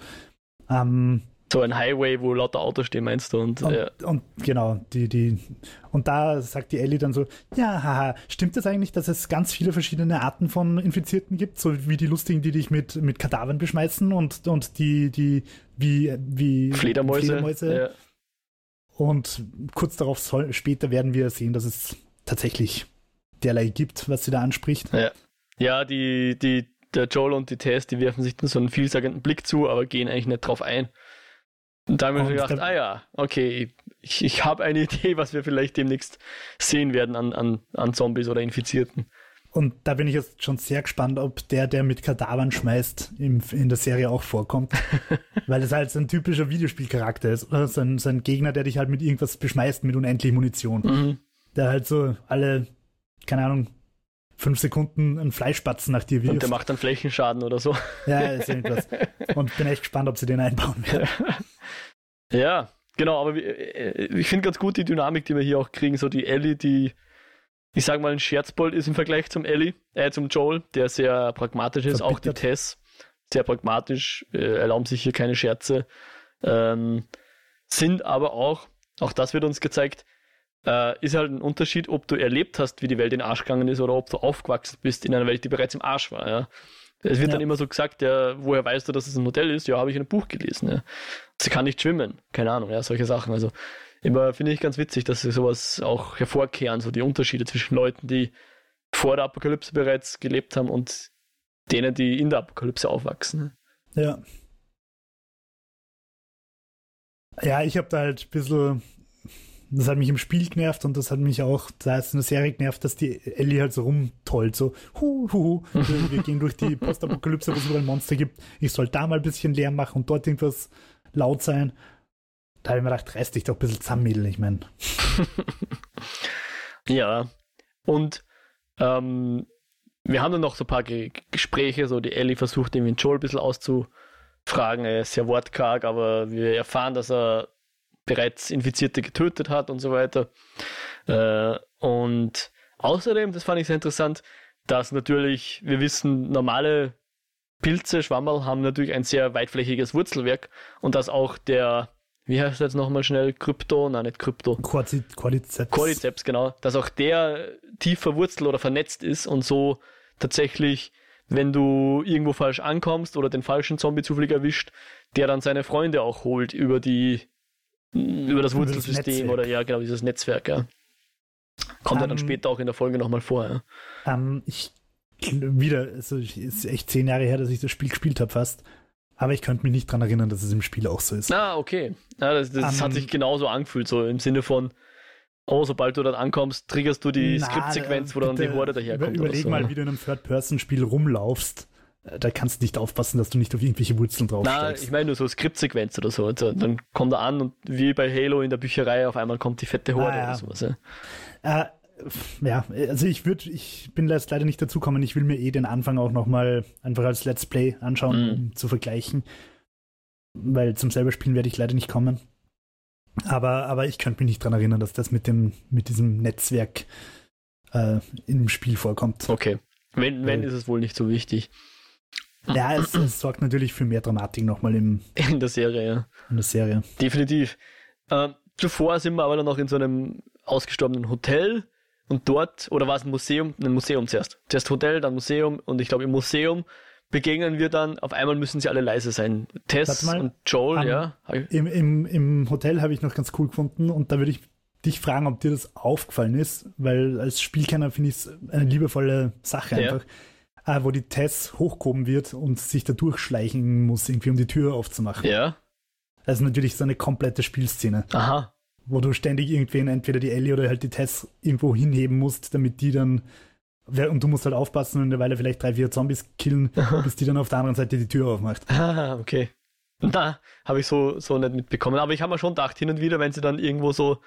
S2: Ähm,
S1: So ein Highway, wo lauter Autos stehen, meinst du? Und,
S2: und,
S1: ja.
S2: und genau, die, die, und da sagt die Ellie dann so, ja, haha, stimmt es eigentlich, dass es ganz viele verschiedene Arten von Infizierten gibt, so wie die lustigen, die dich mit, mit Kadavern beschmeißen und, und die, die, wie, wie
S1: Fledermäuse. Ja.
S2: Und kurz darauf soll, später werden wir sehen, dass es tatsächlich derlei gibt, was sie da anspricht.
S1: Ja, ja die, die, der Joel und die Tess, die werfen sich dann so einen vielsagenden Blick zu, aber gehen eigentlich nicht drauf ein. Und da haben wir gedacht, ah ja, okay, ich, ich habe eine Idee, was wir vielleicht demnächst sehen werden an, an, an Zombies oder Infizierten.
S2: Und da bin ich jetzt schon sehr gespannt, ob der, der mit Kadavern schmeißt, im, in der Serie auch vorkommt. Weil es halt so ein typischer Videospielcharakter ist. Oder so ein, so ein Gegner, der dich halt mit irgendwas beschmeißt, mit unendlich Munition.
S1: Mhm.
S2: Der halt so alle, keine Ahnung, fünf Sekunden einen Fleischbatzen nach dir
S1: Und
S2: wirft.
S1: der macht dann Flächenschaden oder so.
S2: ja, ist irgendwas. Und bin echt gespannt, ob sie den einbauen werden.
S1: Ja, genau, aber äh, ich finde ganz gut die Dynamik, die wir hier auch kriegen. So die Ellie, die, ich sag mal, ein Scherzbold ist im Vergleich zum Ellie, äh, zum Joel, der sehr pragmatisch ist. Auch die
S2: Verbittert.
S1: Tess, sehr pragmatisch, äh, erlauben sich hier keine Scherze. Ähm, sind aber auch, auch das wird uns gezeigt, äh, ist halt ein Unterschied, ob du erlebt hast, wie die Welt in den Arsch gegangen ist, oder ob du aufgewachsen bist in einer Welt, die bereits im Arsch war. Ja. Es wird
S2: Ja.
S1: dann immer so gesagt, ja, woher weißt du, dass es ein Modell ist? Ja, habe ich in einem Buch gelesen. Ja. Sie kann nicht schwimmen. Keine Ahnung, ja, solche Sachen. Also immer finde ich ganz witzig, dass sie sowas auch hervorkehren, so die Unterschiede zwischen Leuten, die vor der Apokalypse bereits gelebt haben und denen, die in der Apokalypse aufwachsen.
S2: Ja. Ja, ich habe da halt ein bisschen, das hat mich im Spiel genervt und das hat mich auch, da ist in der Serie genervt, dass die Ellie halt so rumtollt, so, hu, hu, hu. Wir, gehen durch die Postapokalypse, wo es überall Monster gibt. Ich soll da mal ein bisschen Lärm machen und dort irgendwas laut sein. Da habe ich mir gedacht, reiß dich doch ein bisschen zusammen, ich meine.
S1: Ja, und ähm, wir haben dann noch so ein paar Ge Gespräche, so die Ellie versucht irgendwie den Joel ein bisschen auszufragen, er ist sehr wortkarg, aber wir erfahren, dass er bereits Infizierte getötet hat und so weiter. Äh, und außerdem, das fand ich sehr interessant, dass natürlich, wir wissen, normale Pilze, Schwammerl haben natürlich ein sehr weitflächiges Wurzelwerk und dass auch der, wie heißt das jetzt nochmal schnell, Krypto, nein, nicht Krypto,
S2: Quadrizeps.
S1: Cordyceps, genau, dass auch der tief verwurzelt oder vernetzt ist und so tatsächlich, wenn du irgendwo falsch ankommst oder den falschen Zombie zufällig erwischt, der dann seine Freunde auch holt über die über das
S2: Über das
S1: Wurzelsystem oder ja, genau, dieses Netzwerk, ja. Kommt ja dann
S2: Ähm,
S1: später auch in der Folge nochmal vor, ja.
S2: Ähm, ich wieder, also es ist echt zehn Jahre her, dass ich das Spiel gespielt habe fast. Aber ich könnte mich nicht dran erinnern, dass es im Spiel auch so ist.
S1: Ah, okay. Ja, das das
S2: Ähm,
S1: hat sich genauso angefühlt, so im Sinne von, oh, sobald du dort ankommst, triggerst du die
S2: Na,
S1: Skriptsequenz, wo dann die Horde daherkommt.
S2: Überleg
S1: so.
S2: mal, wie du in einem Third-Person-Spiel rumlaufst. Äh, Da kannst du nicht aufpassen, dass du nicht auf irgendwelche Wurzeln
S1: Na,
S2: draufsteigst.
S1: ich meine nur so Skriptsequenz oder so. Also, dann kommt er an und wie bei Halo in der Bücherei auf einmal kommt die fette Horde
S2: Ah, ja.
S1: oder sowas. Ja.
S2: Äh, ja, also ich würde, ich bin jetzt leider nicht dazu gekommen. Ich will mir eh den Anfang auch nochmal einfach als Let's Play anschauen,
S1: Mhm.
S2: um zu vergleichen. Weil zum selber Spielen werde ich leider nicht kommen. Aber, aber ich könnte mich nicht dran erinnern, dass das mit dem, mit diesem Netzwerk äh, im Spiel vorkommt.
S1: Okay. Wenn, wenn
S2: Weil-
S1: ist es wohl nicht so wichtig.
S2: Ja, es, es sorgt natürlich für mehr Dramatik nochmal im,
S1: In der Serie, ja.
S2: in der Serie.
S1: Definitiv. Ähm, zuvor sind wir aber dann noch in so einem ausgestorbenen Hotel und dort, oder war es ein Museum? Ein Museum zuerst. Zuerst Hotel, dann Museum und ich glaube im Museum begegnen wir dann, auf einmal müssen sie alle leise sein. Tess
S2: mal,
S1: und Joel,
S2: am-
S1: ja.
S2: Im, im, Im Hotel habe ich noch ganz cool gefunden und da würde ich dich fragen, ob dir das aufgefallen ist, weil als Spielkenner finde ich es eine liebevolle Sache
S1: Ja.
S2: einfach, äh, wo die Tess hochgehoben wird und sich da durchschleichen muss, irgendwie um die Tür aufzumachen.
S1: Ja.
S2: Also natürlich so eine komplette Spielszene,
S1: Aha.
S2: wo du ständig irgendwen, entweder die Ellie oder halt die Tess irgendwo hinheben musst, damit die dann und du musst halt aufpassen und in der Weile vielleicht drei, vier Zombies killen, bis die dann auf der anderen Seite die Tür aufmacht.
S1: Ah, okay. Na, habe ich so, so nicht mitbekommen. Aber ich habe mir schon gedacht, hin und wieder, wenn sie dann irgendwo so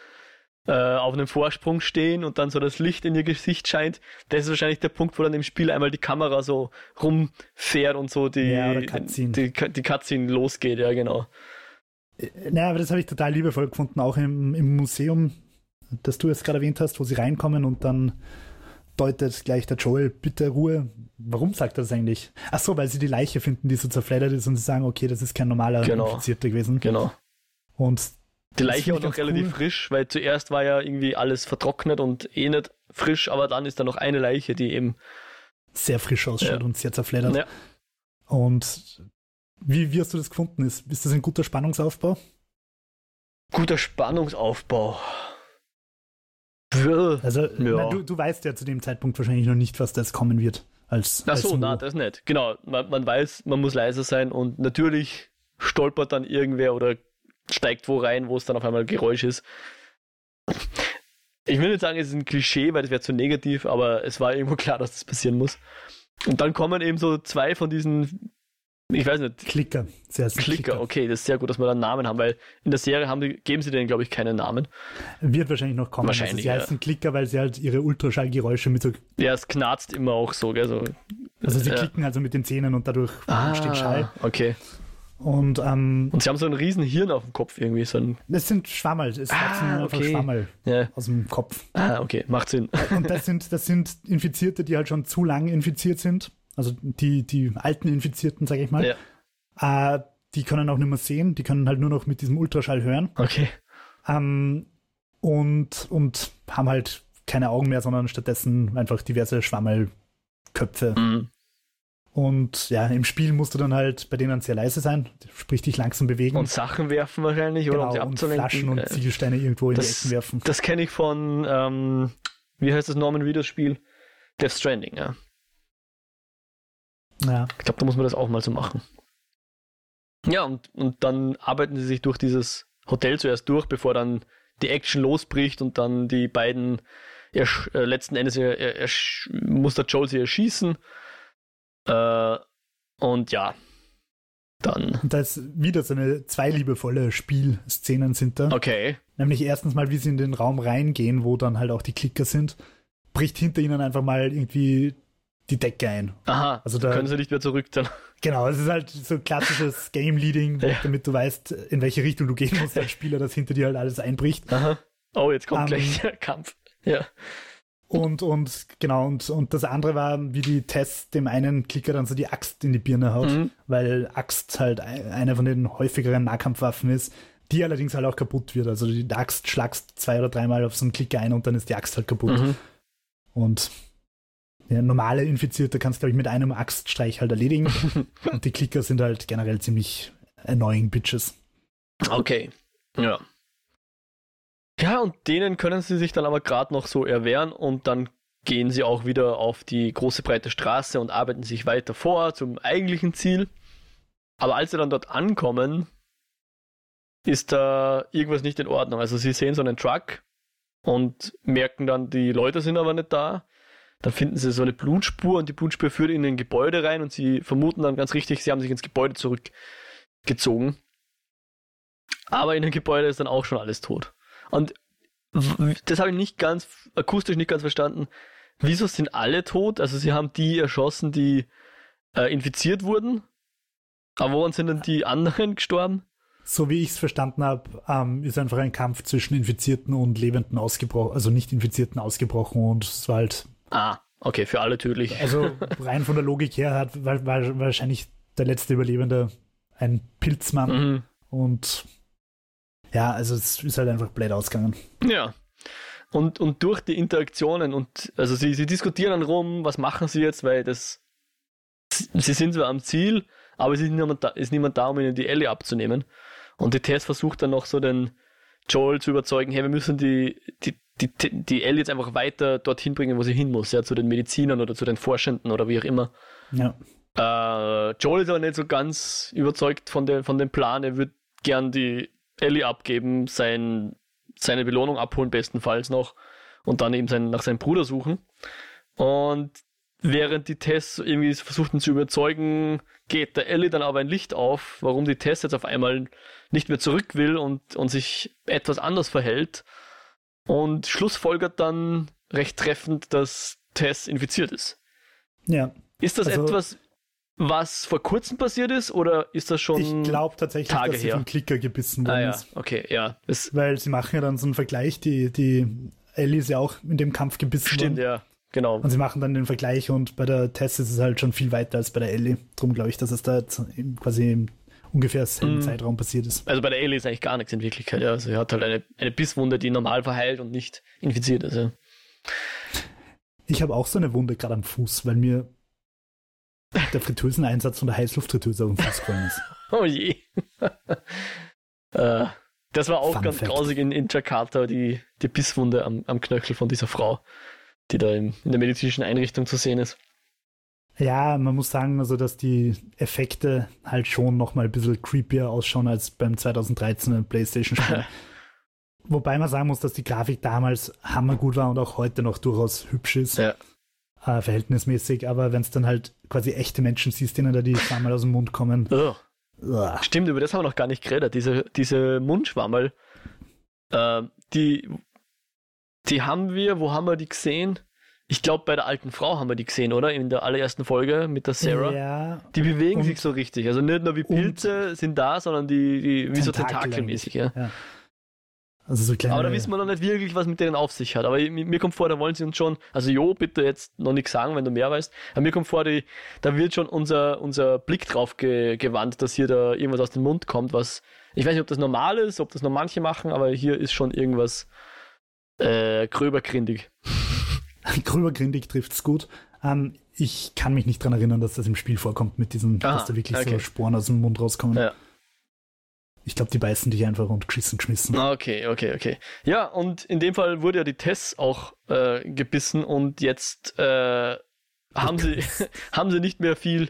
S1: äh, auf einem Vorsprung stehen und dann so das Licht in ihr Gesicht scheint, das ist wahrscheinlich der Punkt, wo dann im Spiel einmal die Kamera so rumfährt und so die,
S2: Ja, Cutscene.
S1: die, die Cutscene losgeht, ja genau.
S2: Naja, aber das habe ich total liebevoll gefunden, auch im, im Museum, das du jetzt gerade erwähnt hast, wo sie reinkommen und dann deutet gleich der Joel, bitte Ruhe. Warum sagt er das eigentlich? Ach so, weil sie die Leiche finden, die so zerfleddert ist und sie sagen, okay, das ist kein normaler
S1: Genau.
S2: Infizierter gewesen.
S1: Genau.
S2: Und
S1: Die
S2: Das
S1: Leiche
S2: ich
S1: noch relativ
S2: cool.
S1: frisch, weil zuerst war ja irgendwie alles vertrocknet und eh nicht frisch, aber dann ist da noch eine Leiche, die eben.
S2: sehr frisch ausschaut
S1: Ja.
S2: und sehr zerfleddert.
S1: Ja.
S2: Und wie, wie hast du das gefunden? Ist, ist das ein guter Spannungsaufbau?
S1: Guter Spannungsaufbau.
S2: Also,
S1: Ja.
S2: na, du, du weißt ja zu dem Zeitpunkt wahrscheinlich noch nicht, was da jetzt kommen wird. Als,
S1: Ach so, na, das nicht. Genau, man, man weiß, man muss leiser sein und natürlich stolpert dann irgendwer oder steigt wo rein, wo es dann auf einmal Geräusch ist. Ich will nicht sagen, es ist ein Klischee, weil das wäre zu negativ, aber es war irgendwo klar, dass das passieren muss. Und dann kommen eben so zwei von diesen, ich weiß nicht,
S2: Klicker. Sie heißen
S1: Klicker. Okay, das ist sehr gut, dass wir da einen Namen haben, weil in der Serie haben die, geben sie denen, glaube ich, keinen Namen.
S2: Wird wahrscheinlich noch kommen.
S1: Wahrscheinlich,
S2: also sie
S1: ja.
S2: heißen Klicker, weil sie halt ihre Ultraschallgeräusche mit so.
S1: Ja, es knarzt immer auch so, gell? So.
S2: Also sie
S1: Ja.
S2: klicken also mit den Zähnen und dadurch entsteht Schall.
S1: Ah, okay.
S2: Und ähm,
S1: Und sie haben so einen riesen Hirn auf dem Kopf irgendwie, so ein,
S2: das sind Schwammerl. Es
S1: Ah, okay.
S2: Schwammerl
S1: ja,
S2: aus dem Kopf.
S1: ah, okay, macht Sinn.
S2: Und das sind, das sind Infizierte, die halt schon zu lang infiziert sind. Also die, die alten Infizierten, sage ich mal.
S1: Ja.
S2: Äh, die können auch nicht mehr sehen. Die können halt nur noch mit diesem Ultraschall hören.
S1: Okay.
S2: Ähm, und, und haben halt keine Augen mehr, sondern stattdessen einfach diverse Schwammelköpfe.
S1: Mhm.
S2: Und ja, im Spiel musst du dann halt bei denen sehr leise sein, sprich dich langsam bewegen.
S1: Und Sachen werfen wahrscheinlich, oder um sie
S2: genau, und
S1: abzulenken.
S2: Flaschen und
S1: Äh,
S2: Ziegelsteine irgendwo in die
S1: das-
S2: Ecken werfen.
S1: das kenne ich von, ähm, wie heißt das Norman Reedus Spiel? Death Stranding, ja.
S2: Ja.
S1: Ich glaube, da muss man das auch mal so machen. Ja, und, und dann arbeiten sie sich durch dieses Hotel zuerst durch, bevor dann die Action losbricht und dann die beiden äh, letzten Endes er, er, ersch- muss der Joel sie erschießen. Äh, und ja, dann.
S2: Und da ist wieder so eine zwei liebevolle Spielszenen sind da.
S1: Okay.
S2: Nämlich erstens mal, wie sie in den Raum reingehen, wo dann halt auch die Klicker sind, bricht hinter ihnen einfach mal irgendwie die Decke ein.
S1: Aha,
S2: Also da-
S1: können sie nicht mehr zurück dann.
S2: Genau, es ist halt so klassisches Game Leading,
S1: Ja.
S2: damit du weißt, in welche Richtung du gehen musst als Spieler, dass hinter dir halt alles einbricht.
S1: Aha. Oh, jetzt kommt
S2: Ähm,
S1: gleich der Kampf. Ja.
S2: Und, und genau, und, und das andere war, wie die Tess dem einen Klicker dann so die Axt in die Birne haut,
S1: Mhm.
S2: weil Axt halt ein- eine von den häufigeren Nahkampfwaffen ist, die allerdings halt auch kaputt wird. Also die Axt schlagst zwei oder dreimal auf so einen Klicker ein und dann ist die Axt halt kaputt.
S1: Mhm.
S2: Und ja, normale Infizierte kannst du, glaube ich, mit einem Axtstreich halt erledigen. und die Klicker sind halt generell ziemlich annoying Bitches.
S1: Okay. Ja. Ja, und denen können sie sich dann aber gerade noch so erwehren und dann gehen sie auch wieder auf die große breite Straße und arbeiten sich weiter vor zum eigentlichen Ziel. Aber als sie dann dort ankommen, ist da irgendwas nicht in Ordnung. Also sie sehen so einen Truck und merken dann, die Leute sind aber nicht da. Dann finden sie so eine Blutspur und die Blutspur führt in ein Gebäude rein und sie vermuten dann ganz richtig, sie haben sich ins Gebäude zurückgezogen. Aber in dem Gebäude ist dann auch schon alles tot. Und das habe ich nicht ganz, akustisch nicht ganz verstanden. Wieso sind alle tot? Also sie haben die erschossen, die äh, infiziert wurden. Aber woran sind denn die anderen gestorben?
S2: So wie ich es verstanden habe, ähm, ist einfach ein Kampf zwischen Infizierten und Lebenden ausgebrochen, also nicht Infizierten ausgebrochen und es war halt,
S1: Ah, okay, für alle tödlich.
S2: also rein von der Logik her hat war, war wahrscheinlich der letzte Überlebende ein Pilzmann
S1: Mhm.
S2: und ja, also es ist halt einfach blöd ausgegangen.
S1: Ja. und, und durch die Interaktionen und also sie, sie diskutieren dann rum, was machen sie jetzt, weil das sie sind zwar am Ziel, aber es ist niemand da, ist niemand da um ihnen die Ellie abzunehmen. Und die Tess versucht dann noch so den Joel zu überzeugen, hey, wir müssen die, die, die, die Ellie jetzt einfach weiter dorthin bringen, wo sie hin muss, ja, zu den Medizinern oder zu den Forschenden oder wie auch immer.
S2: Ja.
S1: Äh, Joel ist aber nicht so ganz überzeugt von, der, von dem Plan. Er würde gern die Ellie abgeben, sein, seine Belohnung abholen, bestenfalls noch, und dann eben sein, nach seinem Bruder suchen. Und während die Tess irgendwie versuchten zu überzeugen, geht der Ellie dann aber ein Licht auf, warum die Tess jetzt auf einmal nicht mehr zurück will und, und sich etwas anders verhält. Und schlussfolgert dann recht treffend, dass Tess infiziert ist.
S2: Ja.
S1: Ist das also, etwas, was vor kurzem passiert ist oder ist das schon
S2: Ich glaube tatsächlich,
S1: Tage
S2: dass sie
S1: her?
S2: vom Klicker gebissen worden
S1: ah, ja.
S2: ist.
S1: Okay, ja. Es
S2: Weil sie machen ja dann so einen Vergleich, die, die Ellie ist ja auch in dem Kampf gebissen
S1: stimmt,
S2: worden.
S1: ja. Genau.
S2: Und sie machen dann den Vergleich und bei der Tess ist es halt schon viel weiter als bei der Ellie. Drum glaube ich, dass es da jetzt quasi im ungefähr selben
S1: Mm.
S2: Zeitraum passiert ist.
S1: Also bei der Ellie ist eigentlich gar nichts in Wirklichkeit. Ja. Also sie hat halt eine, eine Bisswunde, die normal verheilt und nicht infiziert ist. Ja.
S2: Ich habe auch so eine Wunde gerade am Fuß, weil mir der Fritteuseneinsatz von der Heißluftfritteuse auf den Fuß gefallen ist.
S1: Oh je. äh, das war auch
S2: Fun
S1: ganz
S2: Fact.
S1: grausig in, in Jakarta, die, die Bisswunde am, am Knöchel von dieser Frau, die da im, in der medizinischen Einrichtung zu sehen ist.
S2: Ja, man muss sagen, also dass die Effekte halt schon nochmal ein bisschen creepier ausschauen als beim 2013er PlayStation-Spiel. Wobei man sagen muss, dass die Grafik damals hammergut war und auch heute noch durchaus hübsch ist,
S1: Ja.
S2: Äh, verhältnismäßig. Aber wenn es dann halt quasi echte Menschen siehst, denen da die Schwammerl aus dem Mund kommen,
S1: Ugh.
S2: uah.
S1: Stimmt, über das haben wir noch gar nicht geredet. Diese, diese Mundschwammerl, äh, die, die haben wir, wo haben wir die gesehen? Ich glaube, bei der alten Frau haben wir die gesehen, oder? In der allerersten Folge mit der Sarah.
S2: Ja,
S1: Die bewegen sich so richtig. Also nicht nur wie Pilze sind da, sondern die, die wie so
S2: Tentakel
S1: tentakelmäßig, ja.
S2: ja. Also so kleine.
S1: Aber da wissen wir noch nicht wirklich, was mit denen auf sich hat. Aber mir, kommt vor, da wollen sie uns schon, also Jo, bitte jetzt noch nichts sagen, wenn du mehr weißt. Aber mir kommt vor, die, da wird schon unser, unser Blick drauf ge, gewandt, dass hier da irgendwas aus dem Mund kommt, was, ich weiß nicht, ob das normal ist, ob das nur manche machen, aber hier ist schon irgendwas äh, gröbergrindig.
S2: Grübergrindig trifft's gut. Ähm, ich kann mich nicht dran erinnern, dass das im Spiel vorkommt, mit diesen,
S1: Aha,
S2: dass da wirklich
S1: okay.
S2: so Sporen aus dem Mund rauskommen.
S1: Ja.
S2: Ich glaube, die beißen dich einfach und geschissen geschmissen.
S1: Ah, Okay, okay, okay. Ja, und in dem Fall wurde ja die Tess auch äh, gebissen und jetzt äh, haben, sie, haben sie nicht mehr viel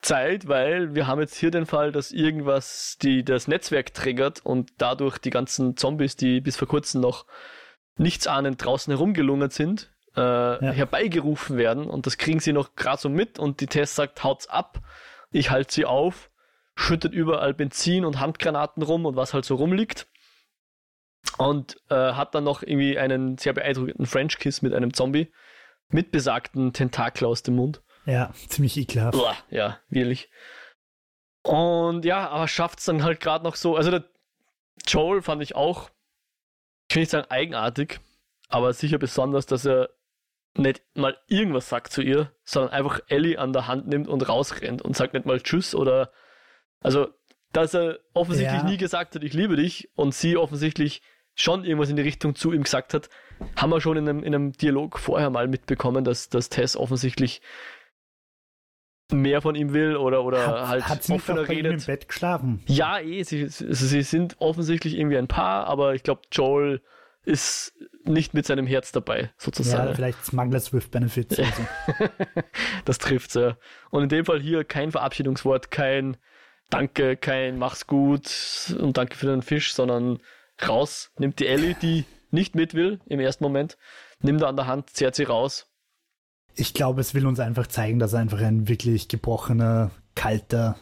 S1: Zeit, weil wir haben jetzt hier den Fall, dass irgendwas die, das Netzwerk triggert und dadurch die ganzen Zombies, die bis vor kurzem noch nichtsahnend draußen herumgelungert sind, äh, herbeigerufen werden und das kriegen sie noch gerade so mit und die Tess sagt, haut's ab, ich halte sie auf, schüttet überall Benzin und Handgranaten rum und was halt so rumliegt und äh, hat dann noch irgendwie einen sehr beeindruckenden French Kiss mit einem Zombie mit besagten Tentakel aus dem Mund.
S2: Ja, ziemlich ekelhaft.
S1: Uah, ja, wirklich. Und ja, aber schafft es dann halt gerade noch so. Also der Joel fand ich auch, ich will nicht sagen eigenartig, aber sicher besonders, dass er nicht mal irgendwas sagt zu ihr, sondern einfach Ellie an der Hand nimmt und rausrennt und sagt nicht mal Tschüss oder also, dass er offensichtlich
S2: Ja.
S1: nie gesagt hat, ich liebe dich und sie offensichtlich schon irgendwas in die Richtung zu ihm gesagt hat, haben wir schon in einem, in einem Dialog vorher mal mitbekommen, dass, dass Tess offensichtlich mehr von ihm will oder, oder
S2: hat,
S1: halt
S2: hat sie nicht
S1: offener
S2: bei ihm im
S1: redet.
S2: Bett geschlafen?
S1: Ja, eh, sie, sie, sind offensichtlich irgendwie ein Paar, aber ich glaube, Joel ist nicht mit seinem Herz dabei,
S2: Ja,
S1: sozusagen.
S2: vielleicht Smuggler's with Benefits. oder so.
S1: das trifft's ja. Und in dem Fall hier kein Verabschiedungswort, kein Danke, kein Mach's gut und Danke für den Fisch, sondern raus, nimmt die Ellie, die nicht mit will im ersten Moment, nimmt er an der Hand, zerrt sie raus.
S2: Ich glaube, es will uns einfach zeigen, dass er einfach ein wirklich gebrochener, kalter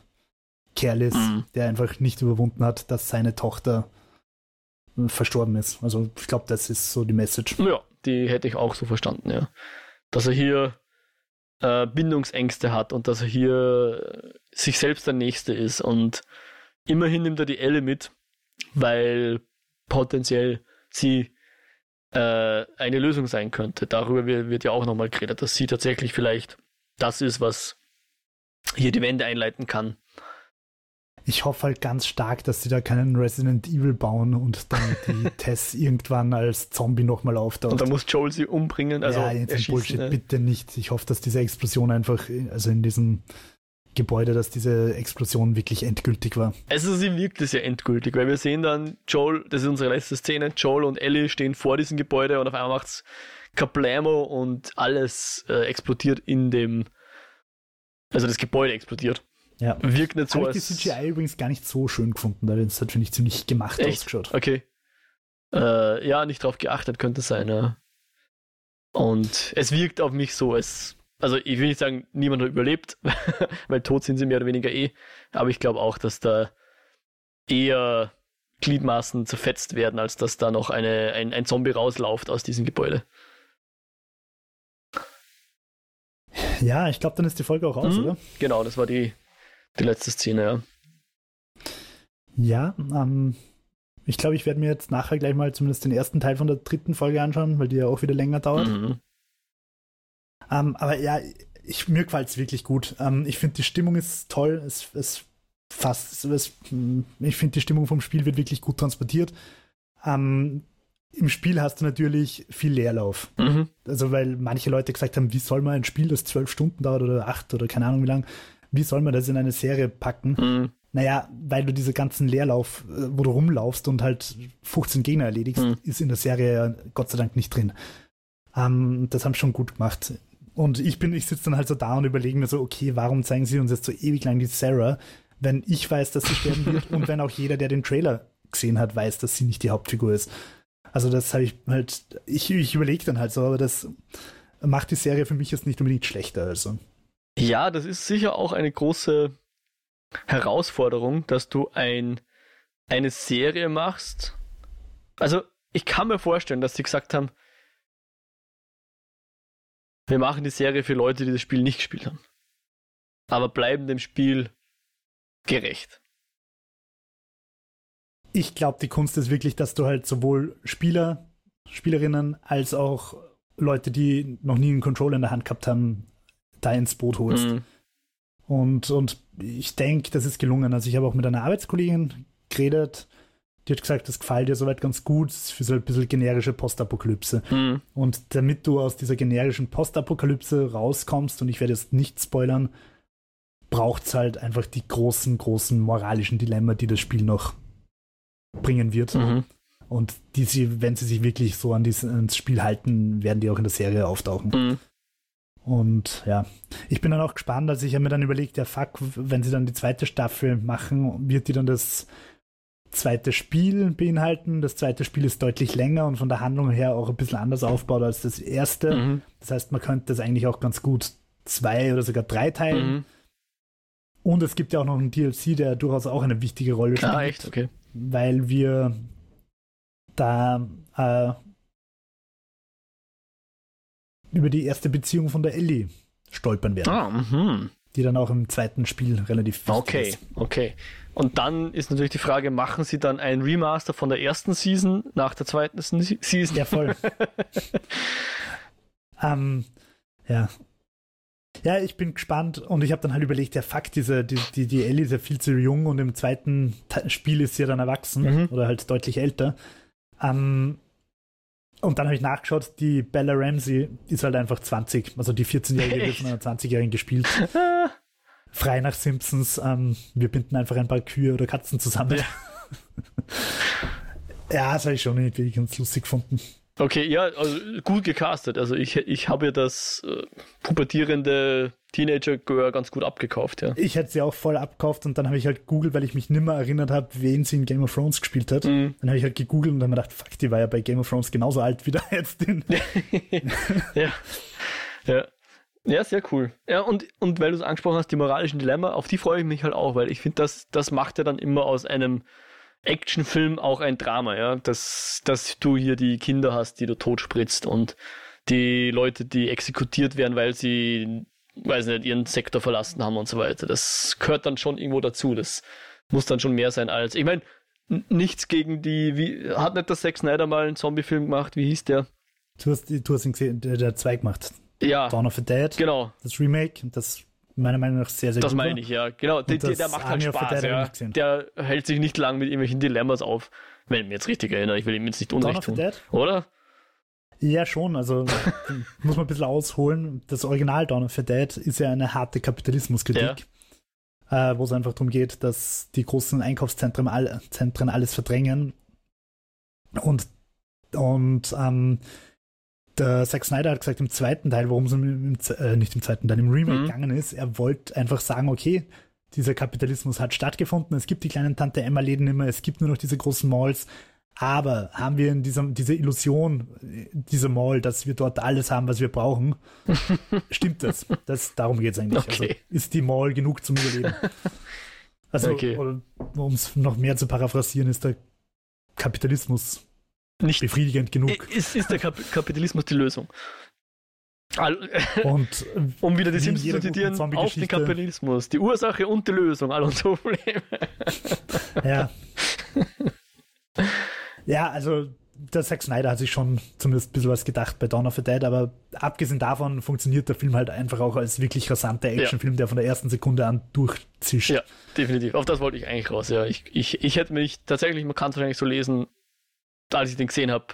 S2: Kerl ist,
S1: Mhm.
S2: der einfach nicht überwunden hat, dass seine Tochter verstorben ist. Also ich glaube, das ist so die Message.
S1: Ja, die hätte ich auch so verstanden, ja. Dass er hier äh, Bindungsängste hat und dass er hier äh, sich selbst der Nächste ist. Und immerhin nimmt er die Elle mit, weil potenziell sie äh, eine Lösung sein könnte. Darüber wird, wird ja auch nochmal geredet, dass sie tatsächlich vielleicht das ist, was hier die Wende einleiten kann.
S2: Ich hoffe halt ganz stark, dass sie da keinen Resident Evil bauen und dann die Tess irgendwann als Zombie nochmal auftaucht.
S1: Und dann muss Joel sie umbringen. Also
S2: ja, jetzt Bullshit, ne? bitte nicht. Ich hoffe, dass diese Explosion einfach, also in diesem Gebäude, dass diese Explosion wirklich endgültig war.
S1: Also sie wirkt es ja endgültig, weil wir sehen dann Joel, das ist unsere letzte Szene, Joel und Ellie stehen vor diesem Gebäude und auf einmal macht's Kablamo und alles äh, explodiert in dem, also das Gebäude explodiert.
S2: Ja.
S1: Wirkt nicht so
S2: Habe ich die CGI übrigens gar nicht so schön gefunden, weil das hat, finde ich, ziemlich gemacht
S1: Echt?
S2: ausgeschaut.
S1: Okay. Äh, ja, nicht drauf geachtet, könnte sein, ja. Und es wirkt auf mich so, als also ich will nicht sagen, niemand hat überlebt, weil tot sind sie mehr oder weniger eh, aber ich glaube auch, dass da eher Gliedmaßen zerfetzt werden, als dass da noch eine, ein, ein Zombie rauslauft aus diesem Gebäude.
S2: Ja, ich glaube, dann ist die Folge auch aus, mhm. oder?
S1: Genau, das war die, die letzte Szene, ja.
S2: Ja, ähm, ich glaube, ich werde mir jetzt nachher gleich mal zumindest den ersten Teil von der dritten Folge anschauen, weil die ja auch wieder länger dauert. Mhm. Ähm, aber ja, ich, mir gefällt es wirklich gut. Ähm, ich finde, die Stimmung ist toll. Es, es fast, es, ich finde, die Stimmung vom Spiel wird wirklich gut transportiert. Ähm, Im Spiel hast du natürlich viel Leerlauf. Mhm. Also, weil manche Leute gesagt haben, wie soll man ein Spiel, das zwölf Stunden dauert oder acht oder keine Ahnung wie lang, wie soll man das in eine Serie packen? Mhm. Naja, weil du diese ganzen Leerlauf, äh, wo du rumlaufst und halt 15 Gegner erledigst, mhm. ist in der Serie Gott sei Dank nicht drin. Ähm, das haben sie schon gut gemacht. Und ich bin, ich sitze dann halt so da und überlege mir so, okay, warum zeigen sie uns jetzt so ewig lang die Sarah, wenn ich weiß, dass sie sterben wird und wenn auch jeder, der den Trailer gesehen hat, weiß, dass sie nicht die Hauptfigur ist. Also das habe ich halt, ich, ich überlege dann halt so, aber das macht die Serie für mich jetzt nicht unbedingt schlechter. Also.
S1: Ja, das ist sicher auch eine große Herausforderung, dass du ein, eine Serie machst. Also ich kann mir vorstellen, dass sie gesagt haben, wir machen die Serie für Leute, die das Spiel nicht gespielt haben. Aber bleiben dem Spiel gerecht.
S2: Ich glaube, die Kunst ist wirklich, dass du halt sowohl Spieler, Spielerinnen als auch Leute, die noch nie einen Controller in der Hand gehabt haben, da ins Boot holst. Mhm. Und, und ich denke, das ist gelungen. Also ich habe auch mit einer Arbeitskollegin geredet, die hat gesagt, das gefällt dir soweit ganz gut für so ein bisschen generische Postapokalypse. Mhm. Und damit du aus dieser generischen Postapokalypse rauskommst, und ich werde jetzt nicht spoilern, braucht es halt einfach die großen, großen moralischen Dilemma, die das Spiel noch bringen wird. Mhm. Und die sie, wenn sie sich wirklich so an dieses, ans Spiel halten, werden die auch in der Serie auftauchen. Mhm. Und ja, ich bin dann auch gespannt, also ich habe mir dann überlegt, ja fuck, wenn sie dann die zweite Staffel machen, wird die dann das zweite Spiel beinhalten. Das zweite Spiel ist deutlich länger und von der Handlung her auch ein bisschen anders aufgebaut als das erste. Mhm. Das heißt, man könnte das eigentlich auch ganz gut zwei oder sogar drei teilen. Mhm. Und es gibt ja auch noch einen DLC, der durchaus auch eine wichtige Rolle
S1: spielt. Ah, echt? Okay.
S2: Weil wir da äh, über die erste Beziehung von der Ellie stolpern werden.
S1: Ah, mhm.
S2: Die dann auch im zweiten Spiel relativ
S1: wichtig okay, ist. Okay, okay. Und dann ist natürlich die Frage, machen sie dann ein Remaster von der ersten Season nach der zweiten Season?
S2: Ja, voll. ähm, ja. Ja, ich bin gespannt und ich habe dann halt überlegt, ja fuck, diese, die, die, die Ellie ist ja viel zu jung und im zweiten Spiel ist sie ja dann erwachsen mhm. oder halt deutlich älter. Ähm, und dann habe ich nachgeschaut, die Bella Ramsey ist halt einfach 20, also die 14-Jährige wird von einer 20-Jährigen gespielt. frei nach Simpsons, ähm, wir binden einfach ein paar Kühe oder Katzen zusammen. Ja, ja das habe ich schon irgendwie ganz lustig gefunden.
S1: Okay, ja, also gut gecastet. Also ich, ich habe das äh, pubertierende Teenager-Girl ganz gut abgekauft, ja.
S2: Ich hätte sie auch voll abgekauft und dann habe ich halt googelt, weil ich mich nimmer erinnert habe, wen sie in Game of Thrones gespielt hat. Mhm. Dann habe ich halt gegoogelt und dann habe ich gedacht, fuck, die war ja bei Game of Thrones genauso alt wie da jetzt in.
S1: ja. Ja. Ja, sehr cool. Ja, und, und weil du es angesprochen hast, die moralischen Dilemma, auf die freue ich mich halt auch, weil ich finde, das, das macht ja dann immer aus einem Actionfilm auch ein Drama, ja. Dass, dass du hier die Kinder hast, die du totspritzt und die Leute, die exekutiert werden, weil sie, weiß nicht, ihren Sektor verlassen haben und so weiter. Das gehört dann schon irgendwo dazu. Das muss dann schon mehr sein als. Ich meine, nichts gegen die, wie, hat nicht der Zack Snyder mal einen Zombie-Film gemacht? Wie hieß der?
S2: Du hast, du hast ihn gesehen, der, der zwei gemacht
S1: ja.
S2: Dawn of the Dead.
S1: Genau.
S2: Das Remake, das meiner Meinung nach sehr, sehr
S1: das
S2: gut
S1: meine ich, ja. Genau, der,
S2: das
S1: der macht halt Spaß, ja. Der hält sich nicht lang mit irgendwelchen Dilemmas auf. Wenn ich mich jetzt richtig erinnere, ich will ihm jetzt nicht Unrecht tun.
S2: Dead?
S1: Oder?
S2: Ja, schon. Also muss man ein bisschen ausholen. Das Original Dawn of the Dead ist ja eine harte Kapitalismuskritik, äh, wo es einfach darum geht, dass die großen Einkaufszentren all, Zentren alles verdrängen. Und, und ähm, der Zack Snyder hat gesagt, im zweiten Teil, worum es im, äh, nicht im zweiten Teil, im Remake
S1: Mhm.
S2: gegangen ist, er wollte einfach sagen, okay, dieser Kapitalismus hat stattgefunden, es gibt die kleinen Tante Emma-Läden nicht mehr, es gibt nur noch diese großen Malls, aber haben wir in diesem, diese Illusion, diese Mall, dass wir dort alles haben, was wir brauchen? Stimmt das? das darum geht es eigentlich.
S1: Okay.
S2: Also ist die Mall genug zum Überleben? Also,
S1: Okay.
S2: um es noch mehr zu paraphrasieren, ist der Kapitalismus
S1: Nicht.
S2: befriedigend genug.
S1: Ist, ist der Kap Kapitalismus die Lösung?
S2: Und
S1: um wieder die Sims zu zitieren, auf den. Kapitalismus. Die Ursache und die Lösung all unsere Probleme.
S2: ja. ja, also der Zack Snyder hat sich schon zumindest ein bisschen was gedacht bei Dawn of the Dead, aber abgesehen davon funktioniert der Film halt einfach auch als wirklich rasanter Actionfilm, der von der ersten Sekunde an durchzischt.
S1: Ja, definitiv. Auf das wollte ich eigentlich raus. Ja, ich, ich, ich hätte mich tatsächlich, man kann es wahrscheinlich so lesen, als ich den gesehen habe,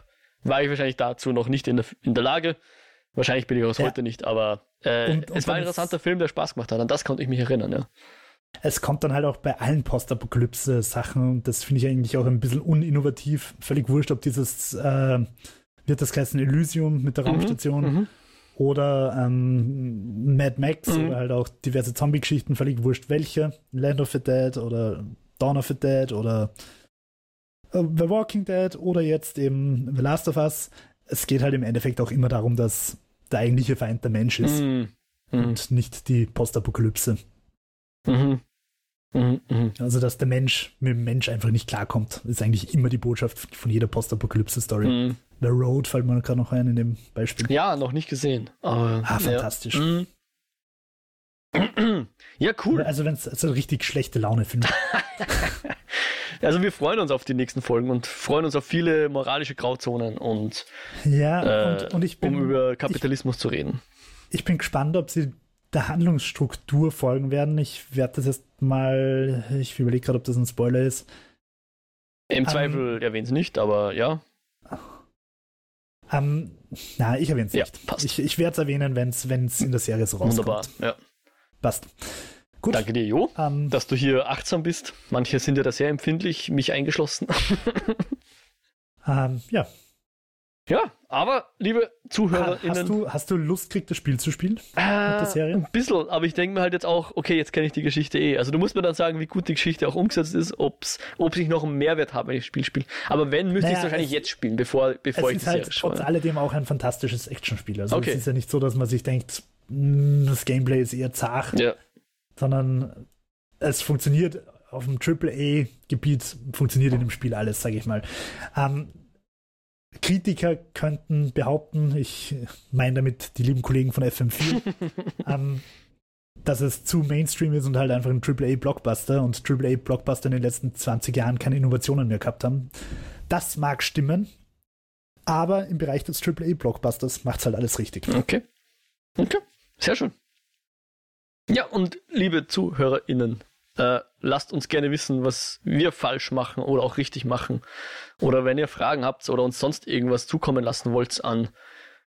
S1: war ich wahrscheinlich dazu noch nicht in der, in der Lage. Wahrscheinlich bin ich auch
S2: Ja.
S1: heute nicht, aber äh,
S2: Und- und
S1: es war ein interessanter Film, der Spaß gemacht hat. An das konnte ich mich erinnern, ja.
S2: Es kommt dann halt auch bei allen Postapokalypse-Sachen und das finde ich eigentlich auch ein bisschen uninnovativ. Völlig wurscht, ob dieses, äh, wird das heißen, Elysium mit der Raumstation
S1: Mhm.
S2: oder ähm, Mad Max
S1: Mhm.
S2: oder halt auch diverse Zombie-Geschichten, völlig wurscht welche. Land of the Dead oder Dawn of the Dead oder The Walking Dead oder jetzt eben The Last of Us. Es geht halt im Endeffekt auch immer darum, dass der eigentliche Feind der Mensch ist
S1: Mhm. Mhm.
S2: und nicht die Postapokalypse.
S1: Mhm. Mhm. Mhm.
S2: Also, dass der Mensch mit dem Mensch einfach nicht klarkommt, ist eigentlich immer die Botschaft von jeder Postapokalypse-Story. The Road fällt mir gerade noch ein in dem Beispiel.
S1: Ja, noch nicht gesehen. Aber,
S2: Ah, fantastisch.
S1: Ja, ja cool.
S2: Also, wenn es also richtig schlechte Laune-Film
S1: Also wir freuen uns auf die nächsten Folgen und freuen uns auf viele moralische Grauzonen und
S2: Ja,
S1: äh,
S2: und, und ich, bin,
S1: um über Kapitalismus zu reden.
S2: ich bin gespannt, ob sie der Handlungsstruktur folgen werden. Ich werde das jetzt mal, ich überlege gerade, ob das ein Spoiler ist.
S1: Im
S2: Ähm,
S1: Zweifel erwähnen sie nicht, aber ja.
S2: Ähm, na, ich erwähne es
S1: Ja,
S2: nicht.
S1: passt.
S2: Ich, ich werde es erwähnen, wenn es in der Serie so rauskommt.
S1: Wunderbar. Ja.
S2: Passt. Gut.
S1: Danke dir, Jo,
S2: Ähm,
S1: dass du hier achtsam bist. Manche sind ja da sehr empfindlich, mich eingeschlossen.
S2: ähm, ja.
S1: ja, aber liebe
S2: Hast
S1: ZuhörerInnen,
S2: du, hast du Lust gekriegt, das Spiel zu spielen?
S1: äh, ein bisschen, aber ich denke mir halt jetzt auch, okay, jetzt kenne ich die Geschichte eh. Also du musst mir dann sagen, wie gut die Geschichte auch umgesetzt ist, ob's, ob ich noch einen Mehrwert habe, wenn ich das Spiel spiele. Aber wenn, müsste ich
S2: Naja,
S1: es wahrscheinlich
S2: es-
S1: jetzt spielen, bevor, bevor
S2: es
S1: ich
S2: ist
S1: die
S2: halt
S1: Serie
S2: trotz alledem auch ein fantastisches Actionspiel. Also
S1: Okay.
S2: es ist ja nicht so, dass man sich denkt, "Mm, das Gameplay ist eher zart,
S1: Ja,
S2: sondern es funktioniert auf dem AAA-Gebiet, funktioniert in dem Spiel alles, sage ich mal. Ähm, Kritiker könnten behaupten, ich meine damit die lieben Kollegen von FM4, ähm, dass es zu Mainstream ist und halt einfach ein AAA-Blockbuster und AAA-Blockbuster in den letzten 20 Jahren keine Innovationen mehr gehabt haben. Das mag stimmen, aber im Bereich des AAA-Blockbusters macht es halt alles richtig.
S1: Okay. Okay, sehr schön. Ja, und liebe ZuhörerInnen, äh, lasst uns gerne wissen, was wir falsch machen oder auch richtig machen. Oder wenn ihr Fragen habt oder uns sonst irgendwas zukommen lassen wollt an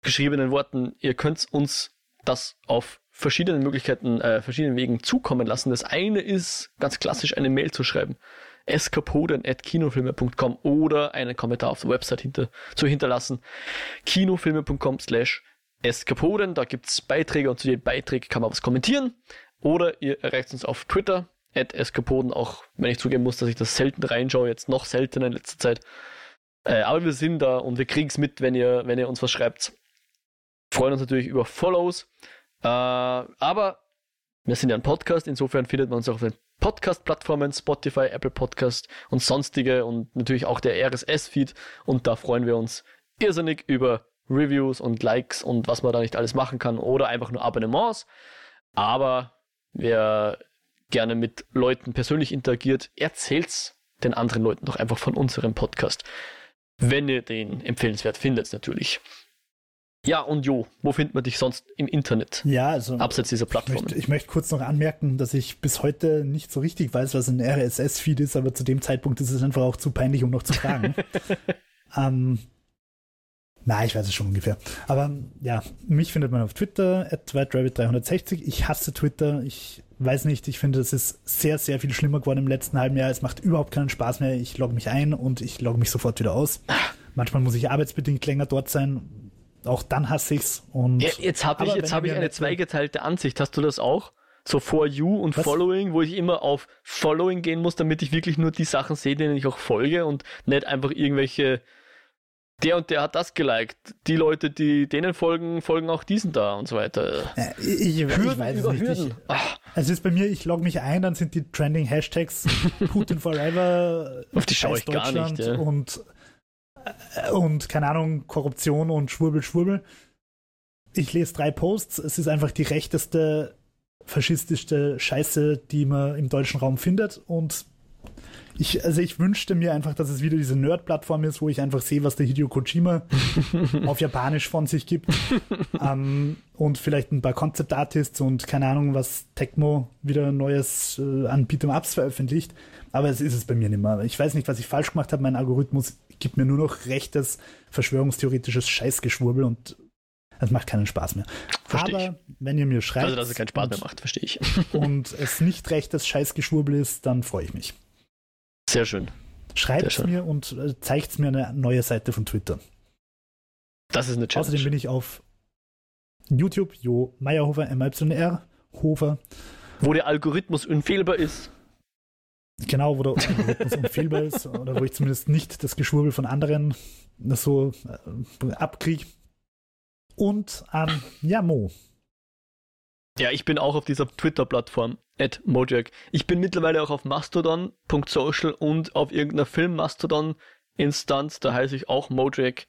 S1: geschriebenen Worten, ihr könnt uns das auf verschiedenen Möglichkeiten, äh, verschiedenen Wegen zukommen lassen. Das eine ist ganz klassisch eine Mail zu schreiben. eskapoden.kinofilme.com oder einen Kommentar auf der Website hinter, zu hinterlassen. kinofilme.com slash eskapoden. Da gibt's Beiträge und zu jedem Beitrag kann man was kommentieren. Oder ihr erreicht uns auf Twitter, at eskapoden, auch wenn ich zugeben muss, dass ich das selten reinschaue, jetzt noch seltener in letzter Zeit. Äh, aber wir sind da und wir kriegen's mit, wenn ihr, wenn ihr uns was schreibt. Freuen uns natürlich über Follows. Äh, aber wir sind ja ein Podcast, insofern findet man uns auch auf den Podcast-Plattformen, Spotify, Apple Podcast und sonstige und natürlich auch der RSS-Feed. Und da freuen wir uns irrsinnig über Reviews und Likes und was man da nicht alles machen kann oder einfach nur Abonnements. Aber wer gerne mit Leuten persönlich interagiert, erzählt's den anderen Leuten doch einfach von unserem Podcast. Wenn ihr den empfehlenswert findet, natürlich. Ja, und Jo, wo findet man dich sonst im Internet?
S2: Ja, also.
S1: Abseits dieser Plattform.
S2: Ich möchte, ich möchte kurz noch anmerken, dass ich bis heute nicht so richtig weiß, was ein RSS-Feed ist, aber zu dem Zeitpunkt ist es einfach auch zu peinlich, um noch zu fragen. ähm, na, ich weiß es schon ungefähr. Aber ja, mich findet man auf Twitter, at WhiteRabbit360. Ich hasse Twitter. Ich weiß nicht, ich finde, es ist sehr, sehr viel schlimmer geworden im letzten halben Jahr. Es macht überhaupt keinen Spaß mehr. Ich logge mich ein und ich logge mich sofort wieder aus. Manchmal muss ich arbeitsbedingt länger dort sein. Auch dann hasse ich's. Und
S1: ja, jetzt habe ich, jetzt hab ich eine zweigeteilte Ansicht. Hast du das auch? So For You und Was? Following, wo ich immer auf Following gehen muss, damit ich wirklich nur die Sachen sehe, denen ich auch folge und nicht einfach irgendwelche der und der hat das geliked. Die Leute, die denen folgen, folgen auch diesen da und so weiter.
S2: Ja, ich, ich, Hürden ich weiß es nicht. Ich, also ist bei mir, ich logge mich ein, dann sind die trending Hashtags Putin Forever.
S1: Auf die schaue ich gar nicht. Ja.
S2: Und, äh, und keine Ahnung, Korruption und Schwurbel, Schwurbel. Ich lese drei Posts. Es ist einfach die rechteste, faschistischste Scheiße, die man im deutschen Raum findet. Und ich, also ich wünschte mir einfach, dass es wieder diese Nerd-Plattform ist, wo ich einfach sehe, was der Hideo Kojima auf Japanisch von sich gibt. ähm, und vielleicht ein paar Concept-Artists und keine Ahnung, was Tecmo wieder Neues äh, an Beat'em-Ups veröffentlicht. Aber es ist es bei mir nicht mehr. Ich weiß nicht, was ich falsch gemacht habe. Mein Algorithmus gibt mir nur noch rechtes, verschwörungstheoretisches Scheißgeschwurbel und es macht keinen Spaß mehr.
S1: Versteh Aber
S2: ich. wenn ihr mir schreibt.
S1: Also, dass es keinen Spaß mehr macht, verstehe ich.
S2: und es nicht rechtes Scheißgeschwurbel ist, dann freue ich mich.
S1: Sehr schön.
S2: Schreibt es mir und äh, zeigt mir eine neue Seite von Twitter.
S1: Das ist eine Challenge.
S2: Außerdem bin ich auf YouTube, Jo Meyerhofer, MYR Hofer.
S1: Wo der Algorithmus unfehlbar ist.
S2: Genau, wo der Algorithmus unfehlbar ist. Oder wo ich zumindest nicht das Geschwurbel von anderen so äh, abkriege. Und ähm, ja, Mo,
S1: ja, ich bin auch auf dieser Twitter-Plattform, at Mojack. Ich bin mittlerweile auch auf Mastodon.social und auf irgendeiner Film-Mastodon-Instanz, da heiße ich auch Mojack.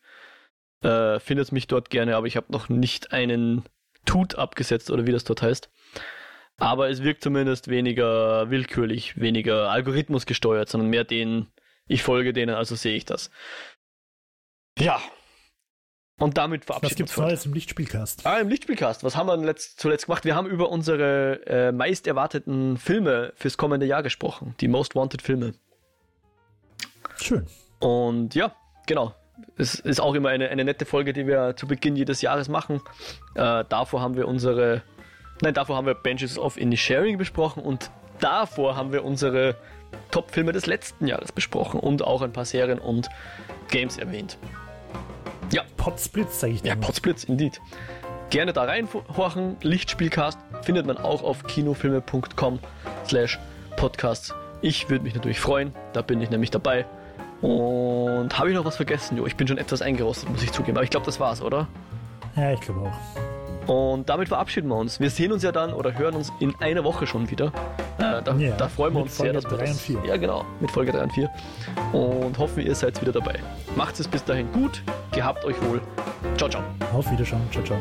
S1: Äh, findet mich dort gerne, aber ich habe noch nicht einen Tut abgesetzt oder wie das dort heißt. Aber es wirkt zumindest weniger willkürlich, weniger algorithmusgesteuert, sondern mehr denen, ich folge denen, also sehe ich das. Ja, und damit verabschieden
S2: Was gibt's Neues im Lichtspielcast?
S1: Ah, im Lichtspielcast. Was haben wir letzt, zuletzt gemacht? Wir haben über unsere äh, meist erwarteten Filme fürs kommende Jahr gesprochen. Die Most Wanted Filme.
S2: Schön.
S1: Und ja, genau. Es ist auch immer eine, eine nette Folge, die wir zu Beginn jedes Jahres machen. Äh, davor haben wir unsere. Nein, davor haben wir Benches of Sharing besprochen und davor haben wir unsere Top-Filme des letzten Jahres besprochen und auch ein paar Serien und Games erwähnt.
S2: Ja. Potsblitz, sage ich
S1: dir. Ja, Potsblitz, indeed. Gerne da reinhorchen. Lichtspielcast findet man auch auf kinofilme.com slash podcasts. Ich würde mich natürlich freuen, da bin ich nämlich dabei. Und habe ich noch was vergessen? Jo, ich bin schon etwas eingerostet, muss ich zugeben. Aber ich glaube, das war's, oder?
S2: Ja, ich glaube auch.
S1: Und damit verabschieden wir uns. Wir sehen uns ja dann oder hören uns in einer Woche schon wieder. Äh, da, ja, da, freuen wir uns
S2: Folge
S1: sehr, dass
S2: wir das, 4.
S1: Ja, genau, mit Folge 3 und 4. Und hoffen, ihr seid wieder dabei. Macht es bis dahin gut, gehabt euch wohl. Ciao, ciao.
S2: Auf Wiedersehen. Ciao, ciao.